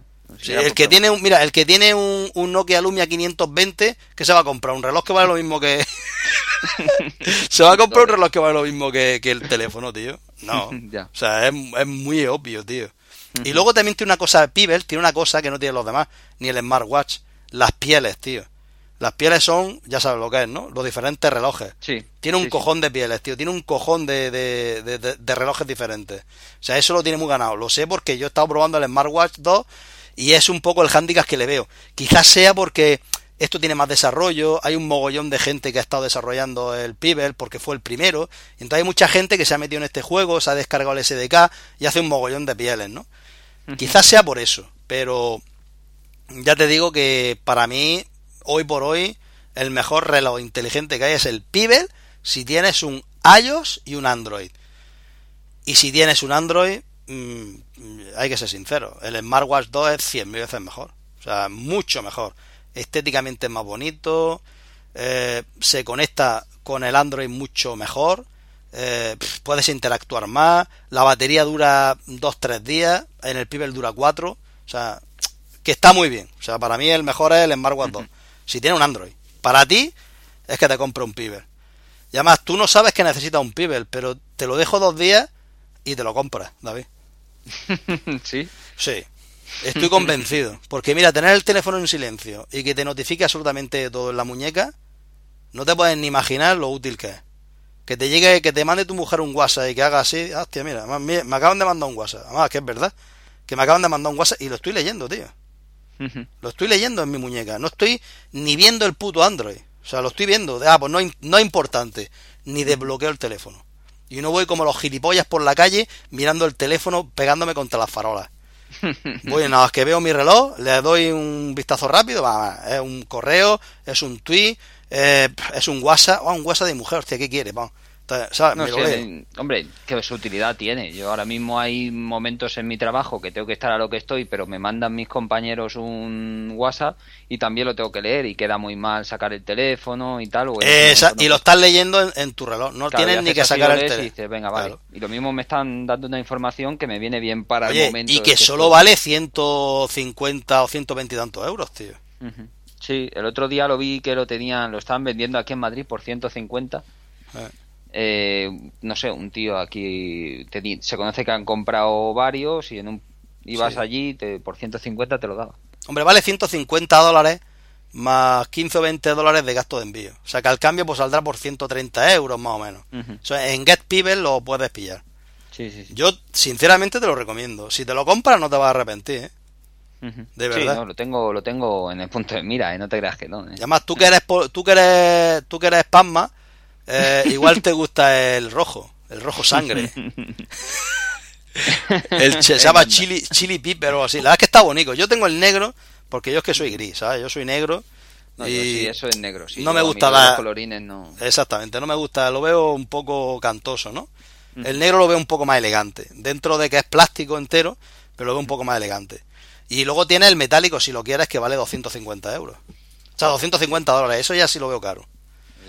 el que tiene un, mira, el que tiene un, un, Nokia Lumia 520, ¿qué se va a comprar? ¿Un reloj que vale lo mismo que... se va a comprar un reloj que vale lo mismo que, <laughs> el teléfono, tío. No. <laughs> O sea, es, es, muy obvio, tío. Y luego también tiene una cosa, Pibel tiene una cosa que no tiene los demás, ni el smartwatch. Las pieles, tío. Las pieles son, ya sabes lo que es, ¿no? Los diferentes relojes. Sí. Tiene un cojón de pieles, tío. Tiene un cojón de, de, de, relojes diferentes. O sea, eso lo tiene muy ganado. Lo sé porque yo he estado probando el Smartwatch 2 y es un poco el hándicap que le veo. Quizás sea porque esto tiene más desarrollo, hay un mogollón de gente que ha estado desarrollando el Pibel porque fue el primero, entonces hay mucha gente que se ha metido en este juego, se ha descargado el SDK y hace un mogollón de pieles, ¿no? Quizás sea por eso, pero ya te digo que para mí, hoy por hoy, el mejor reloj inteligente que hay es el Pibel si tienes un iOS y un Android. Y si tienes un Android, Mm, hay que ser sincero, el Smartwatch 2 es 100 veces mejor. O sea, mucho mejor. Estéticamente es más bonito, eh, se conecta con el Android mucho mejor, eh, puedes interactuar más, la batería dura 2-3 días, en el Pibel dura 4, o sea, que está muy bien. O sea, para mí el mejor es el Smartwatch 2. Si tiene un Android. Para ti es que te compre un Pibel. Y además tú no sabes que necesitas un Pibel, pero te lo dejo dos días y te lo compras, David. <laughs> ¿Sí? Sí. Estoy convencido. Porque mira, tener el teléfono en silencio y que te notifique absolutamente todo en la muñeca, no te puedes ni imaginar lo útil que es. Que te llegue, que te mande tu mujer un WhatsApp y que haga así, hostia, mira, me acaban de mandar un WhatsApp. Además, que es verdad. Que me acaban de mandar un WhatsApp y lo estoy leyendo, tío. Lo estoy leyendo en mi muñeca. No estoy ni viendo el puto Android. O sea, lo estoy viendo. Ah, pues no, no es importante. Ni desbloqueo el teléfono. Y no voy como los gilipollas por la calle mirando el teléfono pegándome contra las farolas. <laughs> Voy nada más que veo mi reloj, le doy un vistazo rápido, va, es un correo, es un tweet, eh, es un WhatsApp, oh, un WhatsApp de mujer, hostia, ¿qué quiere? Vamos hombre, qué su utilidad tiene. Yo ahora mismo hay momentos en mi trabajo que tengo que estar a lo que estoy, pero me mandan mis compañeros un WhatsApp y también lo tengo que leer y queda muy mal sacar el teléfono y tal. y lo estás leyendo en, tu reloj, no tienes ni que sacar el teléfono. Y, dices, venga, vale. y lo mismo me están dando una información que me viene bien para el momento. Y que, solo vale 150 o 120 y tantos euros, tío. Sí, el otro día lo vi que lo tenían, lo estaban vendiendo aquí en Madrid por 150. Eh, no sé, un tío aquí se conoce que han comprado varios y en un ibas allí te, por 150 te lo daba. Hombre, vale 150 dólares más 15 o 20 dólares de gasto de envío. O sea que al cambio pues saldrá por 130 euros más o menos. en Get People lo puedes pillar. Yo sinceramente te lo recomiendo. Si te lo compras no te vas a arrepentir. ¿eh? De verdad. lo tengo, lo tengo en el punto de mira, ¿eh? no te creas que no. ¿eh? Y además tú que eres, tú que eres, tú que eres spamma, eh, igual te gusta el rojo, el rojo sangre. <laughs> el se llama chili, chili pepper o así. La verdad es que está bonito. Yo tengo el negro porque yo es que soy gris, ¿sabes? Yo soy negro. y eso es negro, No me gusta la... colorines, no. Exactamente, no me gusta, lo veo un poco cantoso, ¿no? El negro lo veo un poco más elegante. Dentro de que es plástico entero, pero lo veo un poco más elegante. Y luego tiene el metálico, si lo quieres, que vale 250 euros. O sea, 250 dólares. Eso ya sí lo veo caro.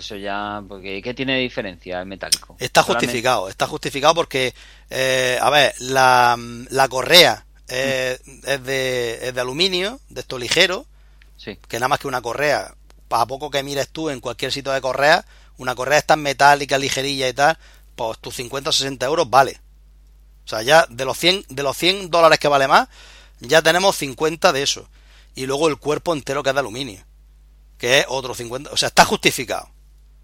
Eso ya, porque ¿qué tiene de diferencia el metálico? Está justificado, está justificado porque, eh, a ver, la, la correa es, de, es de aluminio, de esto ligero, sí. que nada más que una correa, a poco que mires tú en cualquier sitio de correa, una correa esta metálica, ligerilla y tal, pues tus 50 o 60 euros vale. O sea, ya de los 100, de los 100 dólares que vale más, ya tenemos 50 de eso. Y luego el cuerpo entero que es de aluminio, que es otro 50. O sea, está justificado.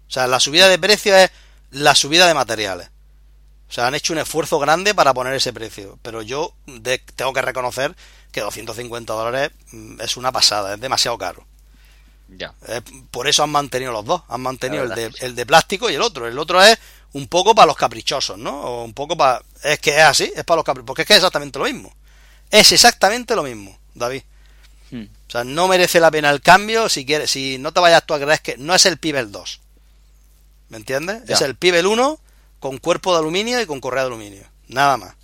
O sea, la subida de precio es la subida de materiales. O sea, han hecho un esfuerzo grande para poner ese precio. Pero yo tengo que reconocer que 250 dólares mm, es una pasada, es demasiado caro. Ya. por eso han mantenido los dos. Han mantenido el de, el de plástico y el otro. El otro es un poco para los caprichosos, ¿no? O un poco para... Es que es así, es para los caprichosos. Porque es que es exactamente lo mismo. Es exactamente lo mismo, David. Hmm. O sea, no merece la pena el cambio si quieres, si no te vayas tú a creer que no es el Pibel 2. ¿Me entiendes? Es el Pibel 1 con cuerpo de aluminio y con correa de aluminio. Nada más.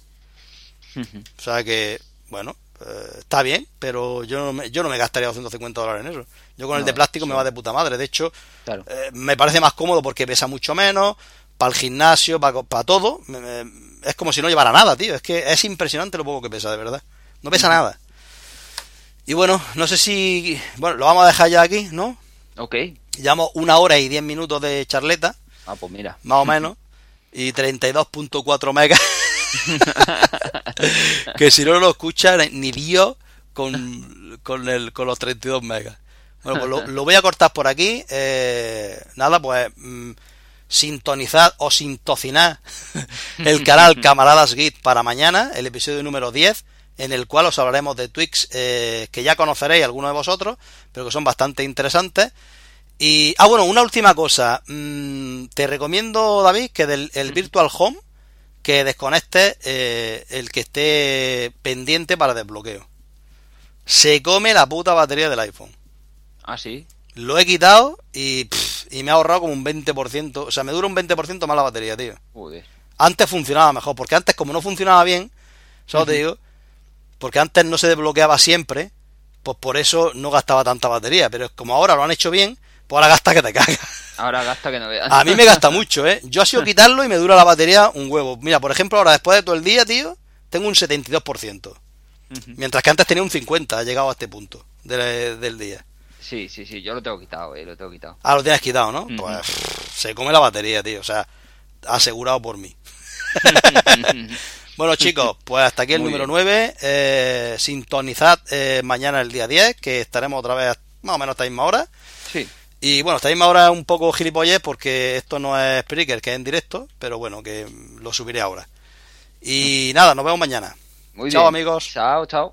o sea que, bueno, eh, está bien, pero yo no, me, yo no me gastaría 250 dólares en eso. Yo con el de plástico me va de puta madre. De hecho, eh, me parece más cómodo porque pesa mucho menos, para el gimnasio, para, para todo. es como si no llevara nada, tío. Es que es impresionante lo poco que pesa, de verdad. No pesa nada. Y bueno, no sé si... Bueno, lo vamos a dejar ya aquí, ¿no? Ok. Llevamos una hora y diez minutos de charleta. Ah, pues mira. Más o menos. Y 32.4 megas. <laughs> que si no lo escuchan ni Dios con, con, el, con los 32 megas. Bueno, pues lo, voy a cortar por aquí. Eh, nada, pues mm, sintonizar o sintocinar <laughs> el canal Camaradas Git para mañana, el episodio número 10, en el cual os hablaremos de Twix eh, que ya conoceréis algunos de vosotros, pero que son bastante interesantes. Y, ah, bueno, una última cosa. Mm, te recomiendo, David, que del el Virtual Home que desconecte eh, el que esté pendiente para desbloqueo. Se come la puta batería del iPhone. Ah, sí. Lo he quitado y, y me ha ahorrado como un 20%. O sea, me dura un 20% más la batería, tío. Antes funcionaba mejor, porque antes como no funcionaba bien, solo te digo, porque antes no se desbloqueaba siempre, pues por eso no gastaba tanta batería. Pero como ahora lo han hecho bien, pues ahora gasta que te cagas. Ahora gasta que no veas. A mí me gasta <laughs> mucho, ¿eh? Yo ha sido quitarlo y me dura la batería un huevo. Mira, por ejemplo, ahora después de todo el día, tío, tengo un 72%. Mientras que antes tenía un 50%, ha llegado a este punto del día. Sí, sí, sí, yo lo tengo quitado, eh, lo tengo quitado. Ah, lo tienes quitado, ¿no? Pues se come la batería, tío, o sea, asegurado por mí. <laughs> bueno, chicos, pues hasta aquí el número 9. Eh, sintonizad eh, mañana el día 10, que estaremos otra vez más o menos a esta misma hora. Sí. Y bueno, esta misma hora un poco gilipollez porque esto no es Spreaker, que es en directo, pero bueno, que lo subiré ahora. Y nada, nos vemos mañana. Muy chao amigos. Chao, chao.